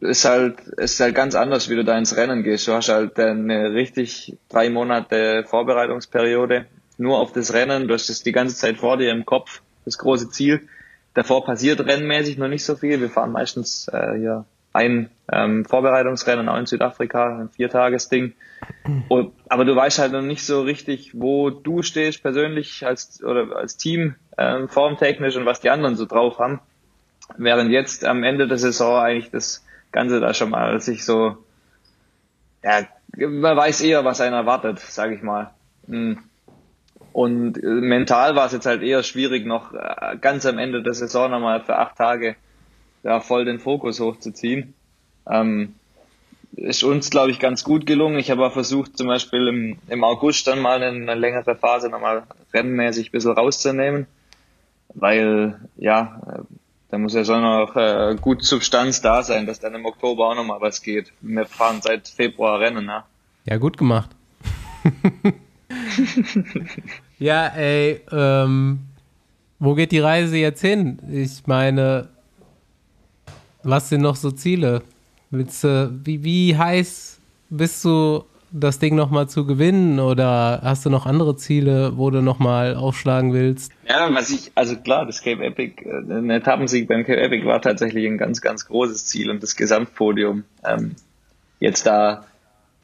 ist halt, ist halt ganz anders, wie du da ins Rennen gehst. Du hast halt eine richtig drei Monate Vorbereitungsperiode nur auf das Rennen. Du hast es die ganze Zeit vor dir im Kopf, das große Ziel. Davor passiert rennmäßig noch nicht so viel. Wir fahren meistens äh, hier ein ähm, Vorbereitungsrennen auch in Südafrika, ein Viertagesding. Und, aber du weißt halt noch nicht so richtig, wo du stehst persönlich als oder als Team ähm, formtechnisch und was die anderen so drauf haben. Während jetzt am Ende der Saison eigentlich das Ganze da schon mal sich so, ja, man weiß eher, was einen erwartet, sage ich mal. Hm. Und äh, mental war es jetzt halt eher schwierig, noch äh, ganz am Ende der Saison nochmal für acht Tage ja, voll den Fokus hochzuziehen. Ähm, ist uns, glaube ich, ganz gut gelungen. Ich habe auch versucht, zum Beispiel im, im August dann mal eine, eine längere Phase nochmal rennmäßig ein bisschen rauszunehmen, weil, ja, da muss ja schon noch äh, gut Substanz da sein, dass dann im Oktober auch nochmal was geht. Wir fahren seit Februar Rennen, ja. Ja, gut gemacht. *laughs* ja, ey, ähm, wo geht die Reise jetzt hin? Ich meine, was sind noch so Ziele? Willst du, wie, wie heiß bist du, das Ding nochmal zu gewinnen oder hast du noch andere Ziele, wo du nochmal aufschlagen willst? Ja, was ich, also klar, das Cape Epic, äh, ein Etappensieg beim Cape Epic war tatsächlich ein ganz, ganz großes Ziel und das Gesamtpodium. Ähm, jetzt da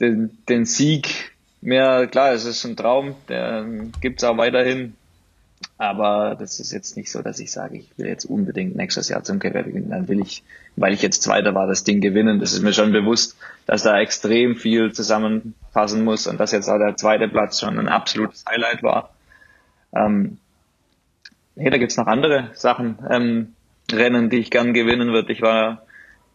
den, den Sieg, mehr, klar, es ist ein Traum, der gibt's auch weiterhin. Aber das ist jetzt nicht so, dass ich sage, ich will jetzt unbedingt nächstes Jahr zum Cape gewinnen. Dann will ich, weil ich jetzt Zweiter war, das Ding gewinnen. Das ist mir schon bewusst, dass da extrem viel zusammenpassen muss und dass jetzt auch der zweite Platz schon ein absolutes Highlight war. Ähm, nee, da gibt's noch andere Sachen, ähm, Rennen, die ich gern gewinnen würde. Ich war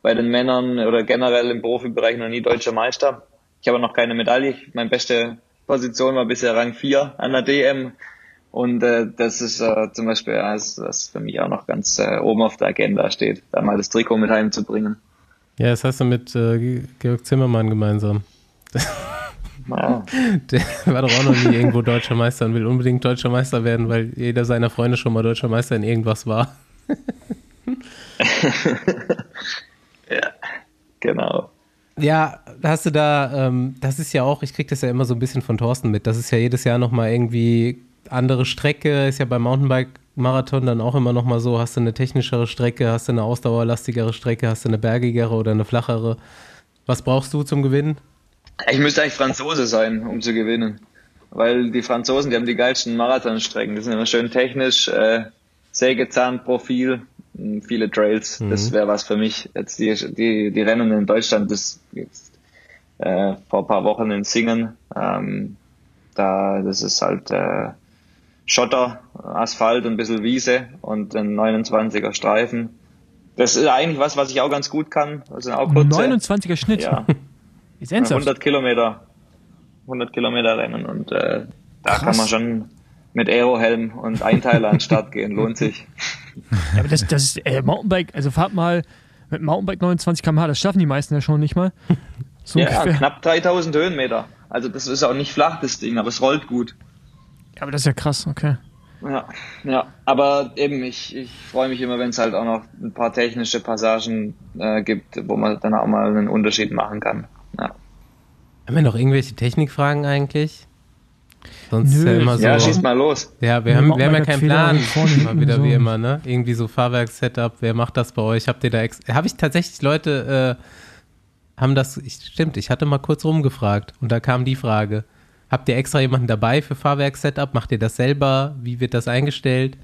bei den Männern oder generell im Profibereich noch nie deutscher Meister. Ich habe noch keine Medaille. Meine beste Position war bisher Rang 4 an der DM. Und äh, das ist äh, zum Beispiel eines, was für mich auch noch ganz äh, oben auf der Agenda steht, da mal das Trikot mit heimzubringen. Ja, das hast du mit äh, Georg Zimmermann gemeinsam. *laughs* Wow. Der war doch auch noch nie irgendwo deutscher Meister und will unbedingt deutscher Meister werden, weil jeder seiner Freunde schon mal deutscher Meister in irgendwas war. *laughs* ja, genau. Ja, hast du da, ähm, das ist ja auch, ich kriege das ja immer so ein bisschen von Thorsten mit, das ist ja jedes Jahr nochmal irgendwie andere Strecke, ist ja beim Mountainbike-Marathon dann auch immer nochmal so, hast du eine technischere Strecke, hast du eine ausdauerlastigere Strecke, hast du eine bergigere oder eine flachere. Was brauchst du zum Gewinnen? Ich müsste eigentlich Franzose sein, um zu gewinnen. Weil die Franzosen, die haben die geilsten Marathonstrecken. Die sind immer schön technisch, äh, Sägezahnprofil, hm, viele Trails. Mhm. Das wäre was für mich. Jetzt die, die, die Rennen in Deutschland, das jetzt, äh, vor ein paar Wochen in Singen, ähm, da, das ist halt äh, Schotter, Asphalt und ein bisschen Wiese und ein 29er Streifen. Das ist eigentlich was, was ich auch ganz gut kann. Also auch kurze, 29er Schnitt. Ja. *laughs* Ist 100 Kilometer, 100 Kilometer rennen und äh, da Krass. kann man schon mit Aerohelm und Einteiler an den Start gehen, lohnt sich. Ja, *laughs* aber das, das ist äh, Mountainbike, also fahrt mal mit Mountainbike 29 km/h, das schaffen die meisten ja schon nicht mal. So ja, ungefähr. knapp 3000 Höhenmeter. Also das ist auch nicht flach, das Ding, aber es rollt gut. Aber das ist ja krass, okay. Ja, ja, aber eben, ich, ich freue mich immer, wenn es halt auch noch ein paar technische Passagen äh, gibt, wo man dann auch mal einen Unterschied machen kann. Ja. Haben wir noch irgendwelche Technikfragen eigentlich? Sonst Nö, ist ja immer so. Ja, schieß mal los. Ja, wir haben, wir haben ja keinen Plan. *laughs* Mal wieder so. wie immer, ne? Irgendwie so Fahrwerkssetup. Wer macht das bei euch? Habt ihr da ex Habe ich tatsächlich Leute, äh, haben das, ich, stimmt, ich hatte mal kurz rumgefragt und da kam die Frage. Habt ihr extra jemanden dabei für Fahrwerkssetup? Macht ihr das selber? Wie wird das eingestellt?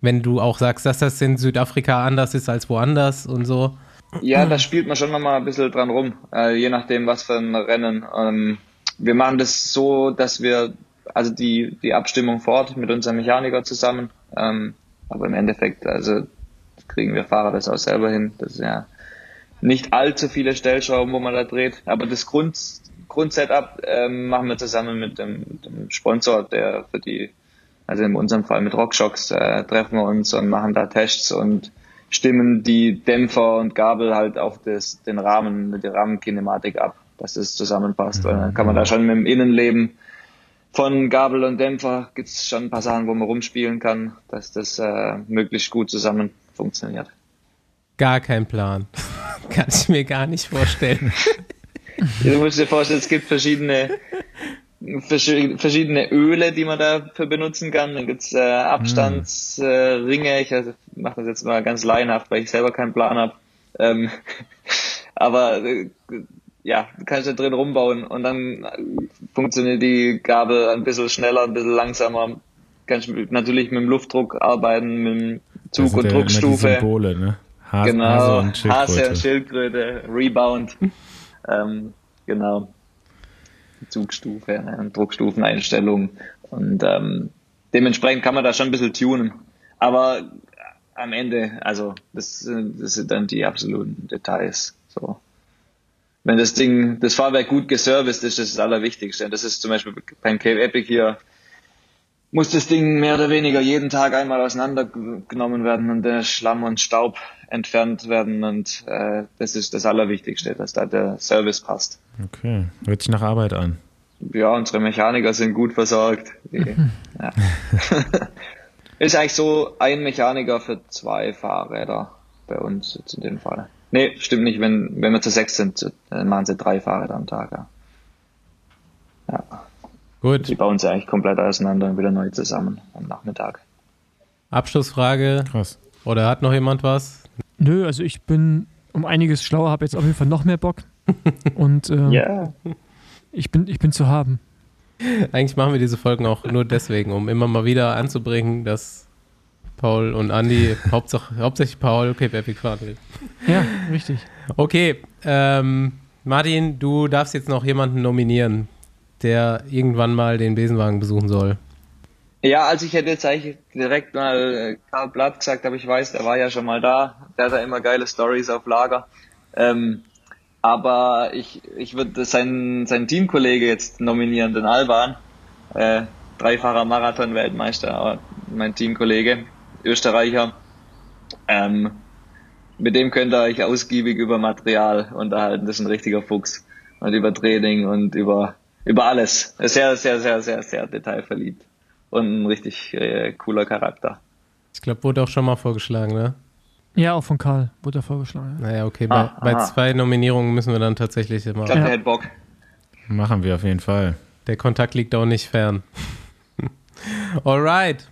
Wenn du auch sagst, dass das in Südafrika anders ist als woanders und so. Ja, da spielt man schon nochmal ein bisschen dran rum, äh, je nachdem, was für ein Rennen. Ähm, wir machen das so, dass wir, also die, die Abstimmung fort mit unserem Mechaniker zusammen, ähm, aber im Endeffekt, also kriegen wir Fahrer das auch selber hin. Das ist ja nicht allzu viele Stellschrauben, wo man da dreht, aber das Grund, Grundsetup ähm, machen wir zusammen mit dem, dem, Sponsor, der für die Also in unserem Fall mit Rockshocks äh, treffen wir uns und machen da Tests und stimmen die Dämpfer und Gabel halt auf das, den Rahmen, die Rahmenkinematik ab, dass es zusammenpasst. Mhm. Und dann kann man da schon mit dem Innenleben von Gabel und Dämpfer gibt es schon ein paar Sachen, wo man rumspielen kann, dass das äh, möglichst gut zusammen funktioniert. Gar kein Plan. *laughs* kann ich mir gar nicht vorstellen. *laughs* du musst dir vorstellen, es gibt verschiedene verschiedene Öle, die man dafür benutzen kann. Dann gibt's äh, Abstandsringe. Äh, ich also, mache das jetzt mal ganz laienhaft, weil ich selber keinen Plan habe. Ähm, *laughs* aber äh, ja, du kannst da drin rumbauen und dann funktioniert die Gabel ein bisschen schneller, ein bisschen langsamer. Kannst natürlich mit dem Luftdruck arbeiten, mit dem Zug- und Druckstufe. Die Symbole, ne? Hase, genau, Hase und Schildkröte. Hase und Schildkröte, Rebound. Ähm, genau. Zugstufe, ne? Druckstufeneinstellung. Und ähm, dementsprechend kann man da schon ein bisschen tunen. Aber am Ende, also das, das sind dann die absoluten Details. So. Wenn das Ding, das Fahrwerk gut geserviced ist, das ist das Allerwichtigste. Das ist zum Beispiel beim Cave Epic hier, muss das Ding mehr oder weniger jeden Tag einmal auseinandergenommen werden und der Schlamm und Staub entfernt werden und äh, das ist das Allerwichtigste, dass da der Service passt. Okay, hört sich nach Arbeit an. Ja, unsere Mechaniker sind gut versorgt. *laughs* Ja. *laughs* ist eigentlich so ein Mechaniker für zwei Fahrräder bei uns jetzt in dem Fall. Nee, stimmt nicht. Wenn, wenn wir zu sechs sind, dann machen sie drei Fahrräder am Tag. Ja. ja. Gut. Die bauen sie eigentlich komplett auseinander und wieder neu zusammen am Nachmittag. Abschlussfrage. Krass. Oder hat noch jemand was? Nö, also ich bin um einiges schlauer, habe jetzt auf jeden Fall noch mehr Bock. *laughs* Und ähm, yeah. ich, bin, ich bin zu haben. Eigentlich machen wir diese Folgen auch nur deswegen, um immer mal wieder anzubringen, dass Paul und Andy, *laughs* Hauptsache, hauptsächlich Paul, okay, Epic fahren will. Ja, richtig. Okay, ähm, Martin, du darfst jetzt noch jemanden nominieren, der irgendwann mal den Besenwagen besuchen soll. Ja, also ich hätte jetzt eigentlich direkt mal äh, Karl Blatt gesagt, aber ich weiß, der war ja schon mal da. Der hat ja immer geile Stories auf Lager. Ähm, aber ich, ich würde seinen, seinen Teamkollege jetzt nominieren, den Alban. Äh, dreifacher Marathon-Weltmeister, mein Teamkollege, Österreicher. Ähm, mit dem könnt ihr euch ausgiebig über Material unterhalten. Das ist ein richtiger Fuchs. Und über Training und über, über alles. Sehr, sehr, sehr, sehr, sehr detailverliebt und ein richtig äh, cooler Charakter. Ich glaube, wurde auch schon mal vorgeschlagen, ne? Ja, auch von Karl wurde er vorgeschlagen. Ja. Naja, okay, ah, bei, bei, zwei Nominierungen müssen wir dann tatsächlich immer. Ich glaube, der hat Bock. Machen wir auf jeden Fall. Der Kontakt liegt auch nicht fern. *laughs* Alright.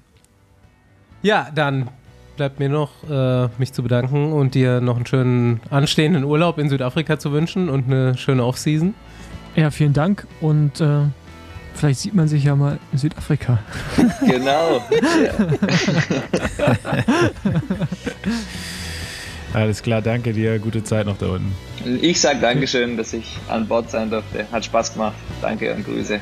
Ja, dann bleibt mir noch, äh, mich zu bedanken und dir noch einen schönen anstehenden Urlaub in Südafrika zu wünschen und eine schöne Offseason. Ja, vielen Dank und äh, Vielleicht sieht man sich ja mal in Südafrika. *laughs* Genau. Alles klar, danke dir. Gute Zeit noch da unten. Ich sage Dankeschön, dass ich an Bord sein durfte. Hat Spaß gemacht. Danke und Grüße.